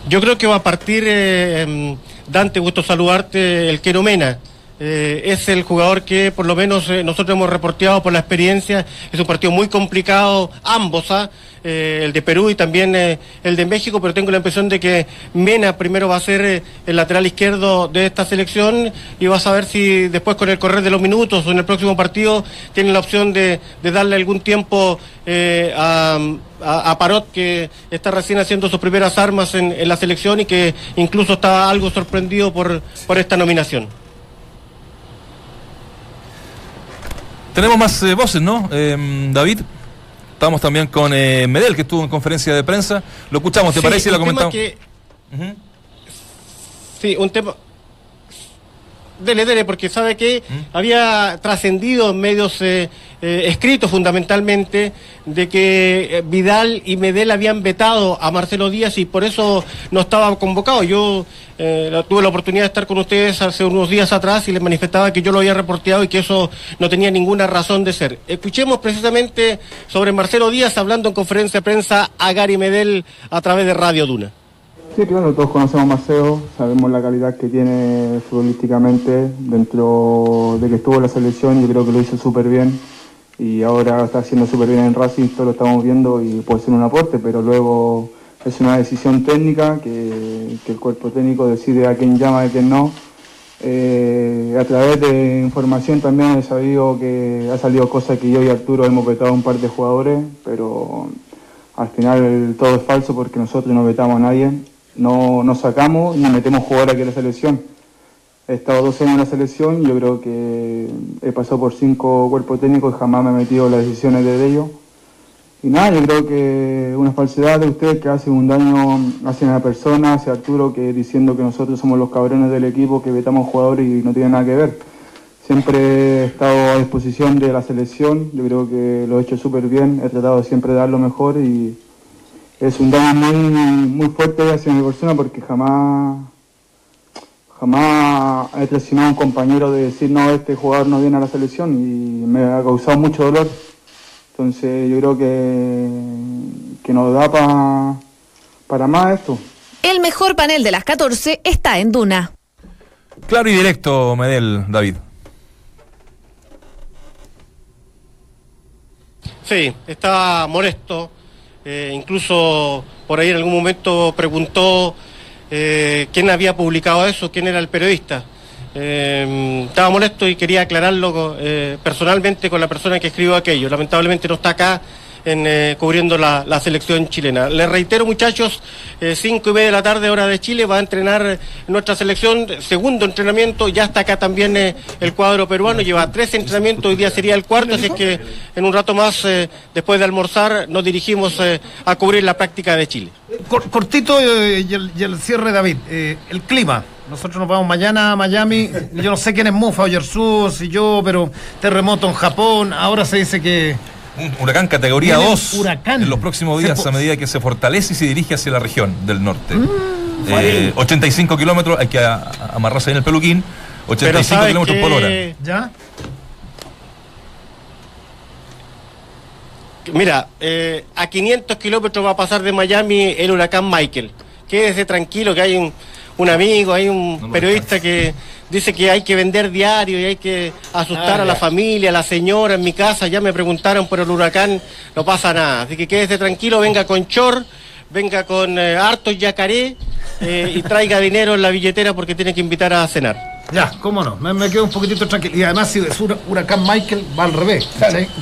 Yo creo que va a partir, eh, em, Dante, gusto saludarte, el Queromena. Eh, es el jugador que por lo menos eh, nosotros hemos reporteado por la experiencia. Es un partido muy complicado, ambos, ¿ah? Eh, el de Perú y también el de México, pero tengo la impresión de que Mena primero va a ser el lateral izquierdo de esta selección y vas a ver si después con el correr de los minutos o en el próximo partido tienen la opción de, darle algún tiempo a, Parot, que está recién haciendo sus primeras armas en, en la selección y que incluso está algo sorprendido por esta nominación. Tenemos más eh, voces, ¿no? Eh, David. Estamos también con eh, Medel, que estuvo en conferencia de prensa. Lo escuchamos, ¿te Sí, parece? Y lo comentamos. que-. Sí, un tema. Dele, dele, porque sabe que ¿Mm? había trascendido en medios eh, eh, escritos fundamentalmente de que eh, Vidal y Medel habían vetado a Marcelo Díaz y por eso no estaba convocado. Yo eh, tuve la oportunidad de estar con ustedes hace unos días atrás y les manifestaba que yo lo había reporteado y que eso no tenía ninguna razón de ser. Escuchemos precisamente sobre Marcelo Díaz hablando en conferencia de prensa a Gary Medel a través de Radio Duna. Sí, claro, todos conocemos Maceo, sabemos la calidad que tiene futbolísticamente dentro de que estuvo en la selección, yo creo que lo hizo súper bien y ahora está haciendo súper bien en Racing, todo lo estamos viendo y puede ser un aporte, pero luego es una decisión técnica que, que el cuerpo técnico decide a quién llama y a quién no. Eh, a través de información también he sabido que ha salido cosas que yo y Arturo hemos vetado a un par de jugadores, pero al final todo es falso porque nosotros no vetamos a nadie, no nos sacamos ni metemos jugadores aquí a la selección. He estado dos años en la selección, yo creo que he pasado por cinco cuerpos técnicos y jamás me he metido en las decisiones de ellos. Y nada, yo creo que una falsedad de ustedes que hace un daño hacia una persona, hacia Arturo, que diciendo que nosotros somos los cabrones del equipo, que vetamos jugadores y no tiene nada que ver. Siempre he estado a disposición de la selección, yo creo que lo he hecho súper bien, he tratado siempre de dar lo mejor y es un daño muy, muy fuerte hacia mi persona porque jamás, jamás he traicionado a un compañero de decir no, este jugador no viene a la selección y me ha causado mucho dolor. Entonces yo creo que, que nos da pa- para más esto. El mejor panel de las 14 está en Duna. Claro y directo, Medel, David. Sí, estaba molesto. Eh, incluso por ahí en algún momento preguntó eh, quién había publicado eso, quién era el periodista. Eh, estaba molesto y quería aclararlo eh, personalmente con la persona que escribió aquello. Lamentablemente no está acá en, eh, cubriendo la, la selección chilena. Les reitero, muchachos, eh, cinco y media de la tarde, hora de Chile, va a entrenar nuestra selección, segundo entrenamiento, ya está acá también eh, el cuadro peruano, lleva tres entrenamientos, hoy día sería el cuarto, así que en un rato más, eh, después de almorzar, nos dirigimos a cubrir la práctica de Chile. Cor- cortito y, el, y el cierre, David. El clima. Nosotros nos vamos mañana a Miami. Yo no sé quién es Mufa o Yersus y yo, pero terremoto en Japón. Ahora se dice que. Un huracán categoría Viene 2 huracán. en los próximos días a medida que se fortalece y se dirige hacia la región del norte. Mm, Eh, 85 kilómetros, hay que a- a- amarrarse en el peluquín. 85 ¿sabe kilómetros por hora. ¿Ya? Mira, eh, a 500 kilómetros va a pasar de Miami el huracán Michael. Quédese tranquilo que hay un, un amigo, hay un periodista que dice que hay que vender diario y hay que asustar Ah, a la familia, a la señora en mi casa. Ya me preguntaron por el huracán, no pasa nada. Así que quédese tranquilo, venga con chor, venga con eh, hartos yacaré eh, y traiga dinero en la billetera porque tiene que invitar a cenar. Ya, cómo no. Me, me quedo un poquitito tranquilo. Y además, si es hura- huracán Michael, va al revés.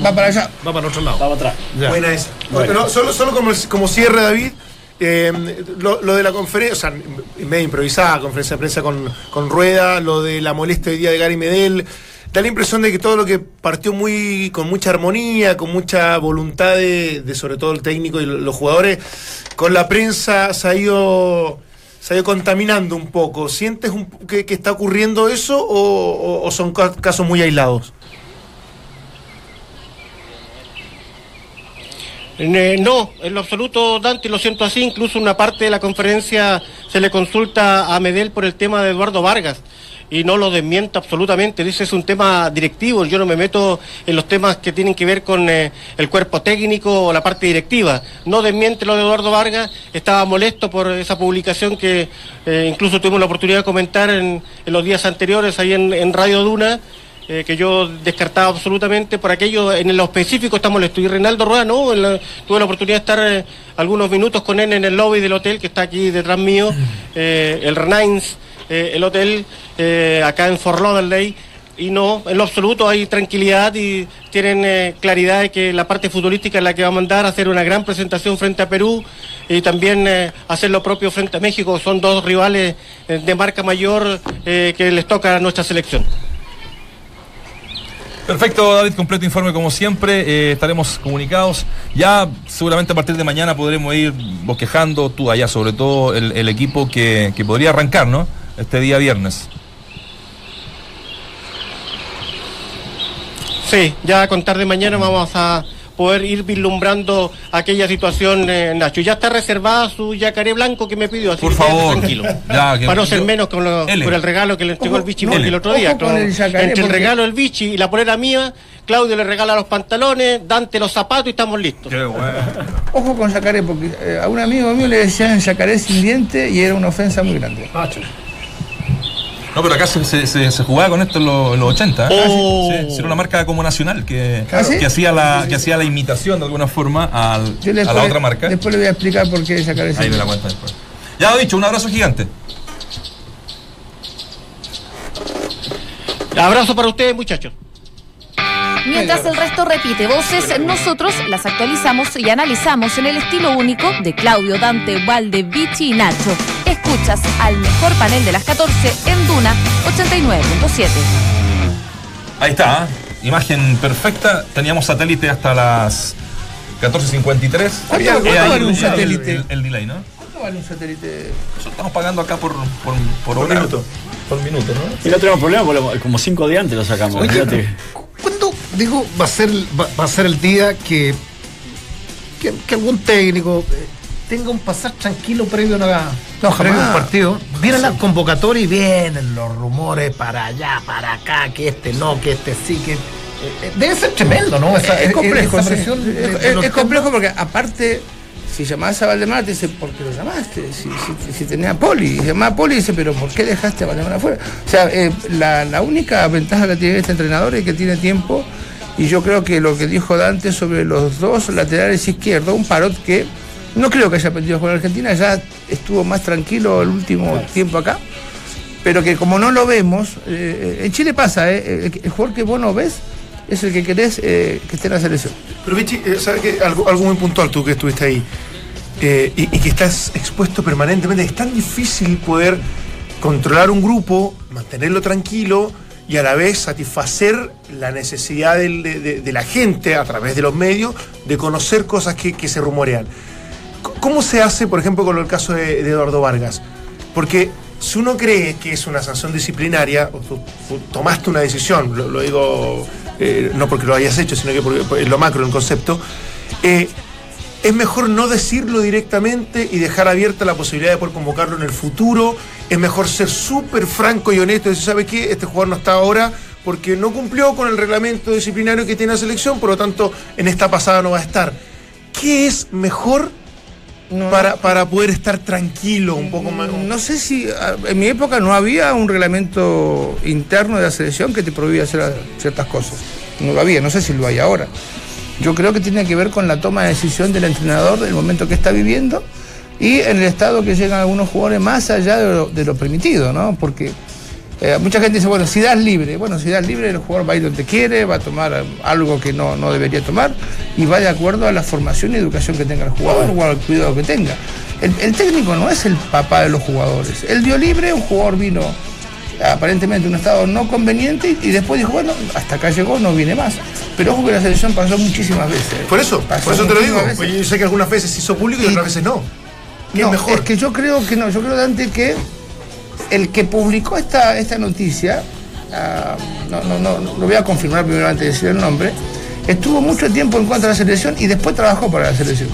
Va para allá. Va para el otro lado. Va para atrás. Ya. Buena esa. Bueno. No, solo solo como, como cierre, David, eh, lo, de la conferencia, o sea, medio improvisada, conferencia de prensa con, con Rueda, lo de la molestia hoy día de Gary Medel. Da la impresión de que todo lo que partió muy con mucha armonía, con mucha voluntad de, sobre todo el técnico y lo- los jugadores, con la prensa se ha ido, se ha ido contaminando un poco. ¿Sientes un- que, que está ocurriendo eso o, son ca- casos muy aislados? Eh, no, en lo absoluto, Dante, lo siento así. Incluso una parte de la conferencia se le consulta a Medel por el tema de Eduardo Vargas. y no lo desmiento absolutamente. Dice es un tema directivo. Yo no me meto en los temas que tienen que ver con eh, el cuerpo técnico o la parte directiva. No desmiente lo de Eduardo Vargas. Estaba molesto por esa publicación que eh, incluso tuvimos la oportunidad de comentar en, los días anteriores ahí en Radio Duna. Eh, que yo descartaba absolutamente por aquello en lo específico está molesto. Y Reinaldo Rueda, no, la- tuve la oportunidad de estar eh, algunos minutos con él en el lobby del hotel que está aquí detrás mío, eh, el Renains, el hotel acá en Fort Lauderdale. Y no, en lo absoluto hay tranquilidad y tienen eh, claridad de que la parte futbolística es la que va a mandar a hacer una gran presentación frente a Perú y también eh, hacer lo propio frente a México. Son dos rivales de marca mayor que les toca a nuestra selección. Perfecto, David, completo informe como siempre. eh, estaremos comunicados. Ya seguramente a partir de mañana podremos ir bosquejando, tú allá sobre todo, el, el equipo que, que podría arrancar, ¿no? Este día viernes. Sí, ya a contar de mañana vamos a poder ir vislumbrando aquella situación, eh, Nacho. Ya está reservada su yacaré blanco que me pidió, así Por que favor. tranquilo. Ya, que- Para no ser menos con, lo- con el regalo que le entregó el bichi no, el otro día. con Claudio. el yacaré, Entre el regalo del bichi y la polera mía, Claudio le regala los pantalones, Dante los zapatos y estamos listos. Ojo con Yacaré, porque eh, a un amigo mío le decían Yacaré sin diente y era una ofensa muy grande. No, pero acá se, se- se- se jugaba con esto en los, en los 80. ¿eh? Oh. Sí, sí, era una marca como nacional que, ¿Ah, sí? que, hacía la, que hacía la imitación de alguna forma al- Yo a después, la otra marca. Después le voy a explicar por qué Yacaré sin Ahí me la cuenta después. Ya lo dicho, un abrazo gigante. Abrazo para ustedes, muchachos. Mientras el resto repite voces, nosotros las actualizamos y analizamos en el estilo único de Claudio, Dante, Valde, Vichy y Nacho. Escuchas al mejor panel de las 14 en Duna 89.7. Ahí está, ¿eh? imagen perfecta. Teníamos satélite hasta las 14.53. Había algo- Eh, ¿cuánto vale un el- satélite? El, el delay, ¿no? ¿Cuánto vale un satélite? Eso estamos pagando acá por, por, por hora. minuto. Por minuto, ¿no? Y no tenemos problema, porque como cinco días antes lo sacamos. Oye. ¿Cuándo, digo, va a ser, va, va a ser el día que, que, que algún técnico eh, tenga un pasar tranquilo previo a, una, No, previo a un partido? Viene la convocatoria y vienen los rumores para allá, para acá, que este no, que este sí, que... eh, eh, Debe ser tremendo, ¿no? Esa, es eh, complejo, esa sí. presión de- Es- de es, los es complejo porque aparte, si llamás a Valdemar, te dice, ¿por qué lo llamaste? Si, si, si tenía a Poli, y llamás a Poli y dice, pero ¿por qué dejaste a Valdemar afuera? O sea, eh, la, la única ventaja que tiene este entrenador es que tiene tiempo, y yo creo que lo que dijo Dante sobre los dos laterales izquierdos, un parot que no creo que haya perdido con Argentina, ya estuvo más tranquilo el último tiempo acá. Pero que como no lo vemos, eh, en Chile pasa, eh, el, el jugador que vos no ves es el que querés eh, que esté en la selección. Pero Vichy, eh, ¿sabes qué? Algo, algo muy puntual tú que estuviste ahí eh, y, y que estás expuesto permanentemente. Es tan difícil poder controlar un grupo, mantenerlo tranquilo y a la vez satisfacer la necesidad del- de, de- de la gente a través de los medios de conocer cosas que, que se rumorean. ¿Cómo se hace, por ejemplo, con el caso de, de Eduardo Vargas? Porque si uno cree que es una sanción disciplinaria, o tú, tú tomaste una decisión, lo, lo digo eh, no porque lo hayas hecho, sino que porque, por lo macro, el concepto, eh, es mejor no decirlo directamente y dejar abierta la posibilidad de poder convocarlo en el futuro. Es mejor ser súper franco y honesto y decir, ¿sabe qué? Este jugador no está ahora porque no cumplió con el reglamento disciplinario que tiene la selección, por lo tanto, en esta pasada no va a estar. ¿Qué es mejor para, para poder estar tranquilo un poco más? No sé si ah, en mi época no había un reglamento interno de la selección que te prohibía hacer ciertas cosas. No lo había, no sé si lo hay ahora. Yo creo que tiene que ver con la toma de decisión del entrenador del momento que está viviendo y en el estado que llegan algunos jugadores más allá de lo, de lo permitido, ¿no? Porque eh, mucha gente dice, bueno, si das libre, bueno, si das libre el jugador va a ir donde quiere, va a tomar algo que no, no debería tomar y va de acuerdo a la formación y educación que tenga el jugador o al cuidado que tenga. El, el técnico no es el papá de los jugadores. Él dio libre, un jugador vino aparentemente en un estado no conveniente y, y después dijo, bueno, hasta acá llegó, no viene más. Pero ojo que la selección pasó muchísimas veces. Por eso, Pasó por eso te lo digo. veces. Yo sé que algunas veces hizo público y, otras veces no. ¿Qué No, es mejor? Es que yo creo que no, yo creo, Dante, que el que publicó esta, esta noticia, ah, no, no, no, no lo voy a confirmar primero antes de decir el nombre, estuvo mucho tiempo en contra de la selección y después trabajó para la selección.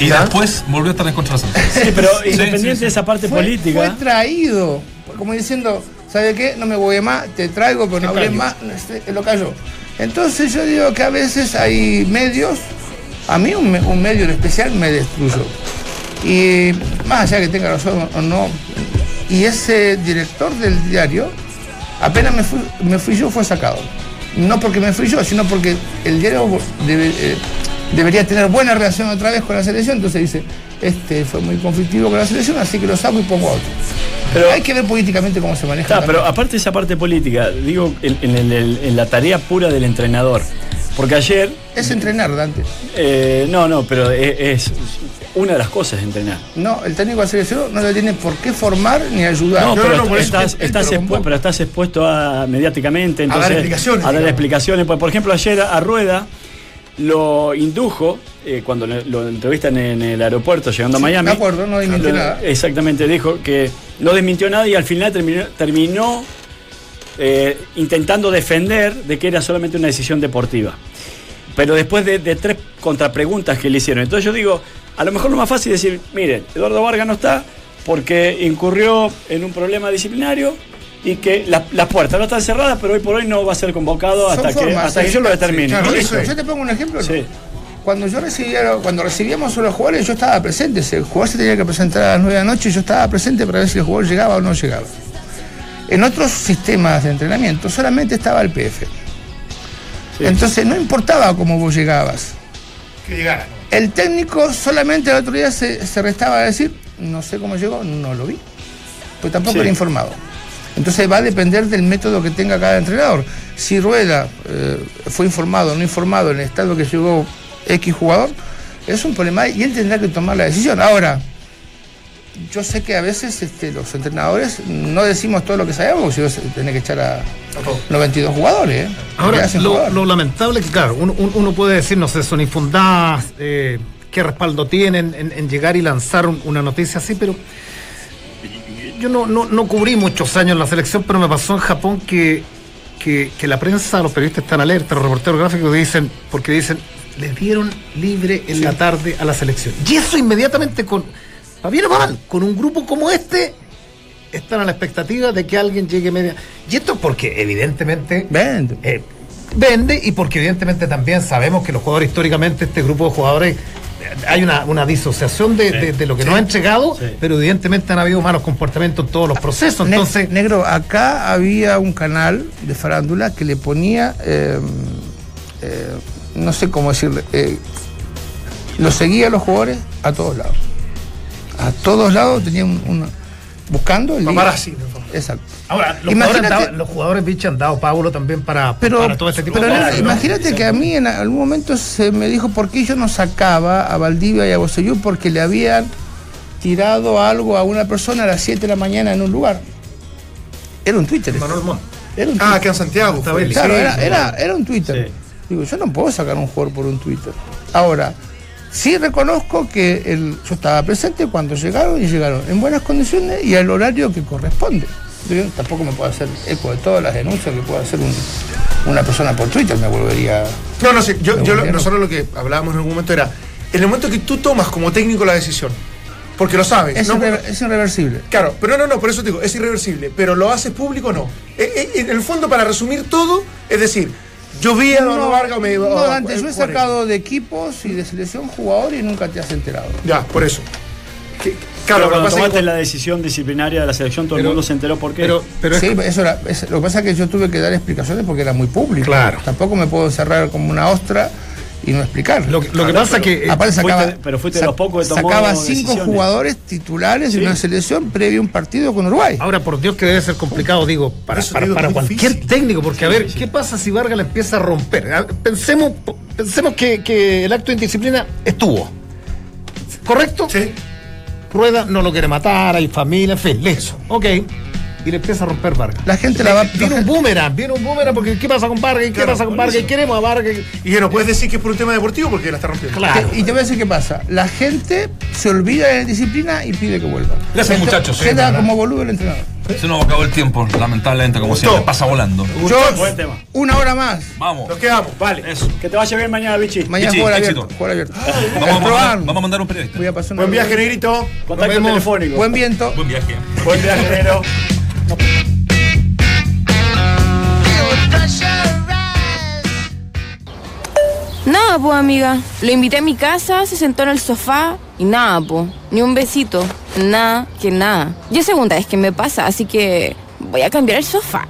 Y después volvió a estar en contra de la selección. Sí, pero Sí, independiente sí, sí. de esa parte Fue, política. fue traído como diciendo, ¿sabe qué? No me voy más, te traigo, pero no hablé más, este, lo cayó. Entonces yo digo que a veces hay medios, a mí un medio en especial me destruyó. Y más allá que tenga razón o no, y ese director del diario, apenas me fui, me fui yo, fue sacado. No porque me fui yo, sino porque el diario debe- eh, debería tener buena relación otra vez con la selección, entonces dice, este fue muy conflictivo con la selección, así que lo saco y pongo a otro. Pero- Hay que ver políticamente cómo se maneja. Está, pero aparte de esa parte política, digo, en, la tarea pura del entrenador. Porque ayer. Es entrenar, Dante. eh, no, no, pero es, es una de las cosas entrenar. No, el técnico de la selección no le tiene por qué formar ni ayudar. No, Yo pero, no, por eso estás, estás pero expu- vos- pero estás expuesto a, mediáticamente. A dar Entonces, explicaciones, A dar digamos. explicaciones. Por, por ejemplo, ayer a Rueda lo indujo, eh, cuando lo entrevistan en el aeropuerto llegando a Miami. de acuerdo, no desmintió nada. Exactamente, dijo que no desmintió nada y al final terminó, terminó eh, intentando defender de que era solamente una decisión deportiva. Pero después de, de tres contrapreguntas que le hicieron. Entonces yo digo, a lo mejor lo más fácil es decir, miren, Eduardo Vargas no está porque incurrió en un problema disciplinario y que la- las puertas no están cerradas, pero hoy por hoy no va a ser convocado hasta que, hasta que yo lo sí, determine. claro, eso, yo te pongo un ejemplo. ¿no? Sí. Cuando yo recibía, cuando recibíamos a los jugadores, yo estaba presente. El jugador se tenía que presentar a las 9 de la noche y yo estaba presente para ver si el jugador llegaba o no llegaba. En otros sistemas de entrenamiento solamente estaba el PF. Entonces no importaba cómo vos llegabas. Que llegara. El técnico solamente el otro día se, se restaba a decir, no sé cómo llegó, no lo vi. Pues tampoco Sí. era informado. Entonces va a depender del método que tenga cada entrenador. Si Rueda eh, fue informado o no informado en el estado que llegó X jugador, es un problema y él tendrá que tomar la decisión. Ahora, yo sé que a veces este, los entrenadores no decimos todo lo que sabemos, porque si no tiene que echar a 92 jugadores. ¿eh? Ahora, lo, lamentable es que, claro, uno, puede decir, no sé, son infundadas, eh, qué respaldo tienen en, en llegar y lanzar un- una noticia así, pero yo no, no, no cubrí muchos años la selección, pero me pasó en Japón que, que, que la prensa, los periodistas están alerta, los reporteros gráficos dicen, porque dicen, les dieron libre en la tarde a la selección. Y eso inmediatamente con, para bien o para mal, con un grupo como este, están a la expectativa de que alguien llegue media. Y esto porque evidentemente Vende. eh, vende y porque evidentemente también sabemos que los jugadores históricamente, este grupo de jugadores, eh, hay una, una disociación de, de- de lo que nos ha entregado, Sí. pero evidentemente han habido malos comportamientos en todos los procesos. Ne- Entonces, negro, acá había un canal de farándula que le ponía, eh, eh, no sé cómo decirle, eh, lo seguía a los jugadores a todos lados. A todos lados tenía un, un- buscando el Paparazzi. Exacto. ahora, los Imagínate- jugadores, dado- los jugadores bicho, han dado Pablo también para, Pero, para todo este tipo pero de cosas. ¿no? imagínate que a mí en algún momento se me dijo por qué yo no sacaba a Valdivia y a Bosellú porque le habían tirado algo a una persona a las 7 de la mañana en un lugar. Era un Twitter. ese. Manuel Montt. Era un Ah, Twitter. que en Santiago. Claro, era, era, era un Twitter. Sí. Digo, yo no puedo sacar un jugador por un Twitter. Ahora, sí reconozco que el, yo estaba presente cuando llegaron y llegaron en buenas condiciones y al horario que corresponde. Yo tampoco me puedo hacer eco de todas las denuncias que pueda hacer un- una persona por Twitter, me volvería. No, no sé, yo, yo lo- nosotros lo que hablábamos en algún momento era, en el momento que tú tomas como técnico la decisión, porque lo sabes, Es, ¿no? irre- es irreversible. Claro, pero no, no, por eso te digo, es irreversible, pero lo haces público no. Eh, eh, en el fondo, para resumir todo, es decir, yo vi a Eduardo Vargas o me no, o- Dante, yo he sacado de equipos y de selección jugadores y nunca te has enterado. Ya, por eso. Que- Claro, que cuando pasa es tomaste que- la decisión disciplinaria de la selección, todo el Pero- mundo se enteró por qué. Pero, pero es sí, que- eso era, es- lo que pasa es que yo tuve que dar explicaciones porque era muy público. Claro. Tampoco me puedo cerrar como una ostra y no explicar. lo, que- lo que pasa es que... eh, Aparte sacaba, fuiste- pero fuiste de los pocos que tomó sacaba cinco decisiones. jugadores titulares Sí. de una selección previo a un partido con Uruguay. Ahora, por Dios que debe ser complicado, digo, para, para, digo, para cualquier difícil. técnico, porque a ver, ¿qué pasa si Vargas le empieza a romper? A- Pensemos, pensemos que, que el acto de indisciplina estuvo. ¿Correcto? Sí. Rueda no lo quiere matar, hay familia, en fin, listo. Ok. Y le empieza a romper Vargas. La gente la va Viene un boomerang, viene un boomerang, porque ¿qué pasa con Vargas? ¿Qué Claro, pasa con Vargas? queremos a Vargas. Y que no puedes decir que es por un tema deportivo porque la está rompiendo. Claro. Y te voy a decir qué pasa. La gente se olvida de la disciplina y pide que vuelva. Gracias, Entonces, muchachos. Queda Sí, como boludo el entrenador. Se nos acabó el tiempo, lamentablemente, como gustó. siempre. Pasa volando. George, buen tema. una hora más. Vamos. Nos quedamos. Vale, Eso. que te vaya bien mañana, Bichi. Mañana Pichi, juega éxito. abierto. Juega abierto. Vamos, a Probar. vamos a mandar un periodista. Voy a pasar Buen viaje, Negrito. Contacto telefónico. Buen viento. Buen viaje. Buen viaje, negro. Nada, pues amiga. Lo invité a mi casa, se sentó en el sofá y nada, pues. Ni un besito. Nada, que nada. Ya segunda vez que me pasa, así que voy a cambiar el sofá.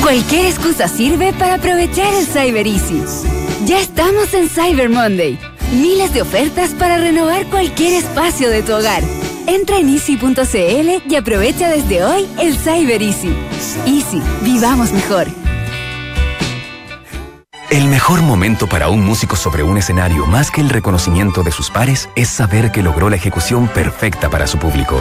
Cualquier excusa sirve para aprovechar el Cyber Easy. Ya estamos en Cyber Monday. Miles de ofertas para renovar cualquier espacio de tu hogar. Entra en easy.cl y aprovecha desde hoy el Cyber Easy. Easy, vivamos mejor. El mejor momento para un músico sobre un escenario, más que el reconocimiento de sus pares, es saber que logró la ejecución perfecta para su público.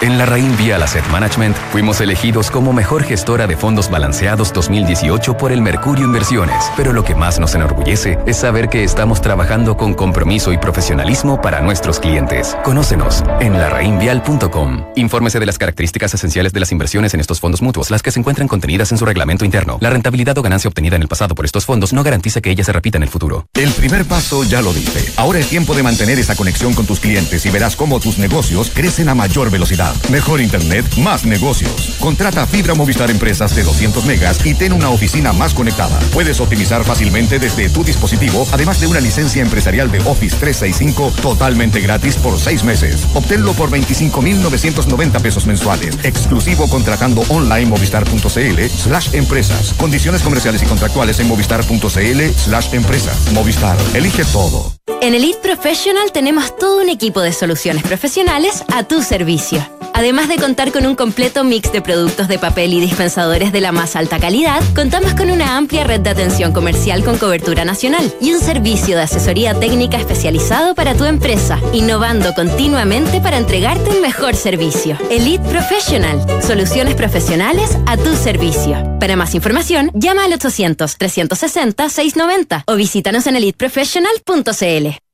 En la Rain Vial Asset Management fuimos elegidos como mejor gestora de fondos balanceados 2018 por el Mercurio Inversiones. Pero lo que más nos enorgullece es saber que estamos trabajando con compromiso y profesionalismo para nuestros clientes. Conócenos en larrainvial.com. Infórmese de las características esenciales de las inversiones en estos fondos mutuos, las que se encuentran contenidas en su reglamento interno. La rentabilidad o ganancia obtenida en el pasado por estos fondos no garantiza que ella se repita en el futuro. El primer paso ya lo diste. Ahora es tiempo de mantener esa conexión con tus clientes y verás cómo tus negocios crecen a mayor velocidad. Mejor internet, más negocios. Contrata fibra Movistar Empresas de 200 megas y ten una oficina más conectada. Puedes optimizar fácilmente desde tu dispositivo, además de una licencia empresarial de Office 365 totalmente gratis por seis meses. Obténlo por 25.990 pesos mensuales. Exclusivo contratando online movistar.cl slash empresas. Condiciones comerciales y contractuales en movistar.cl slash empresas. Movistar. Elige todo. En Elite Professional tenemos todo un equipo de soluciones profesionales a tu servicio. Además de contar con un completo mix de productos de papel y dispensadores de la más alta calidad, contamos con una amplia red de atención comercial con cobertura nacional y un servicio de asesoría técnica especializado para tu empresa, innovando continuamente para entregarte un mejor servicio. Elite Professional, soluciones profesionales a tu servicio. Para más información, llama al 800-360-690 o visítanos en eliteprofessional.cl.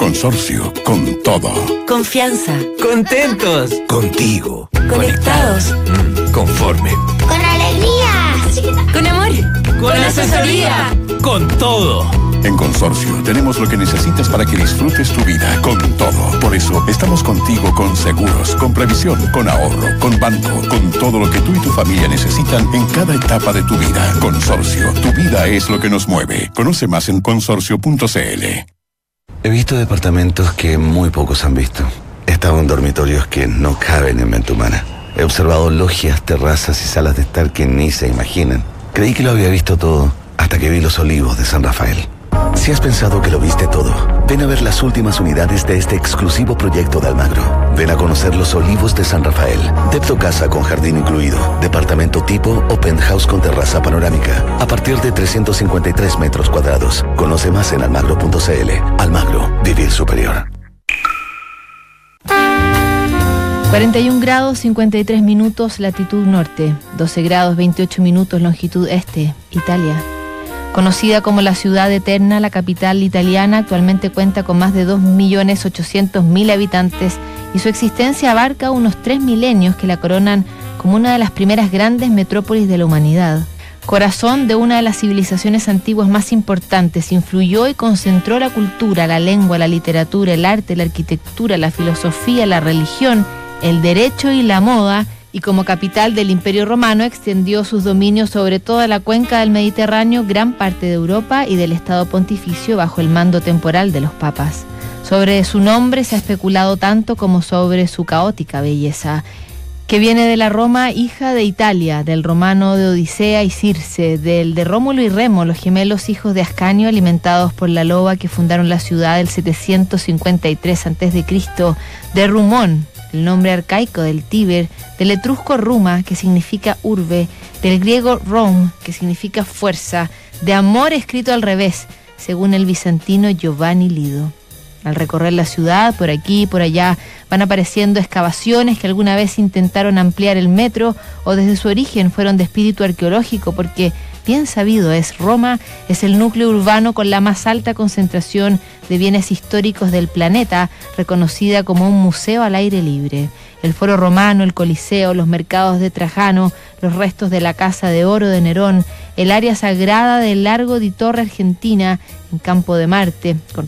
Consorcio, con todo. Confianza. Contentos. Contigo. Conectados. Mm, conforme. Con alegría. Con amor. Con, asesoría. Con todo. En Consorcio tenemos lo que necesitas para que disfrutes tu vida con todo. Por eso estamos contigo con seguros, con previsión, con ahorro, con banco, con todo lo que tú y tu familia necesitan en cada etapa de tu vida. Consorcio, tu vida es lo que nos mueve. Conoce más en consorcio.cl. He visto departamentos que muy pocos han visto. He estado en dormitorios que no caben en mente humana. He observado logias, terrazas y salas de estar que ni se imaginan. Creí que lo había visto todo hasta que vi los olivos de San Rafael. Si has pensado que lo viste todo, ven a ver las últimas unidades de este exclusivo proyecto de Almagro. Ven a conocer los olivos de San Rafael. Depto casa con jardín incluido. Departamento tipo o penthouse con terraza panorámica. A partir de 353 metros cuadrados. Conoce más en almagro.cl. Almagro, vivir superior. 41 grados 53 minutos latitud norte, 12 grados 28 minutos longitud este, Italia. Conocida como la ciudad eterna, la capital italiana actualmente cuenta con más de 2.800.000 habitantes y su existencia abarca unos tres milenios que la coronan como una de las primeras grandes metrópolis de la humanidad. Corazón de una de las civilizaciones antiguas más importantes, influyó y concentró la cultura, la lengua, la literatura, el arte, la arquitectura, la filosofía, la religión, el derecho y la moda, y como capital del Imperio Romano extendió sus dominios sobre toda la cuenca del Mediterráneo, gran parte de Europa y del Estado pontificio bajo el mando temporal de los papas. Sobre su nombre se ha especulado tanto como sobre su caótica belleza, que viene de la Roma hija de Italia, del romano de Odisea y Circe, del de Rómulo y Remo, los gemelos hijos de Ascanio alimentados por la loba que fundaron la ciudad del 753 a.C., de Rumón, el nombre arcaico del Tíber, del etrusco Ruma, que significa urbe, del griego Rom, que significa fuerza, de amor escrito al revés, según el bizantino Giovanni Lido. Al recorrer la ciudad, por aquí y por allá, van apareciendo excavaciones que alguna vez intentaron ampliar el metro o desde su origen fueron de espíritu arqueológico porque bien sabido es, Roma es el núcleo urbano con la más alta concentración de bienes históricos del planeta, reconocida como un museo al aire libre. El foro romano, el coliseo, los mercados de Trajano, los restos de la Casa de Oro de Nerón, el área sagrada del Largo di Torre Argentina en Campo de Marte, con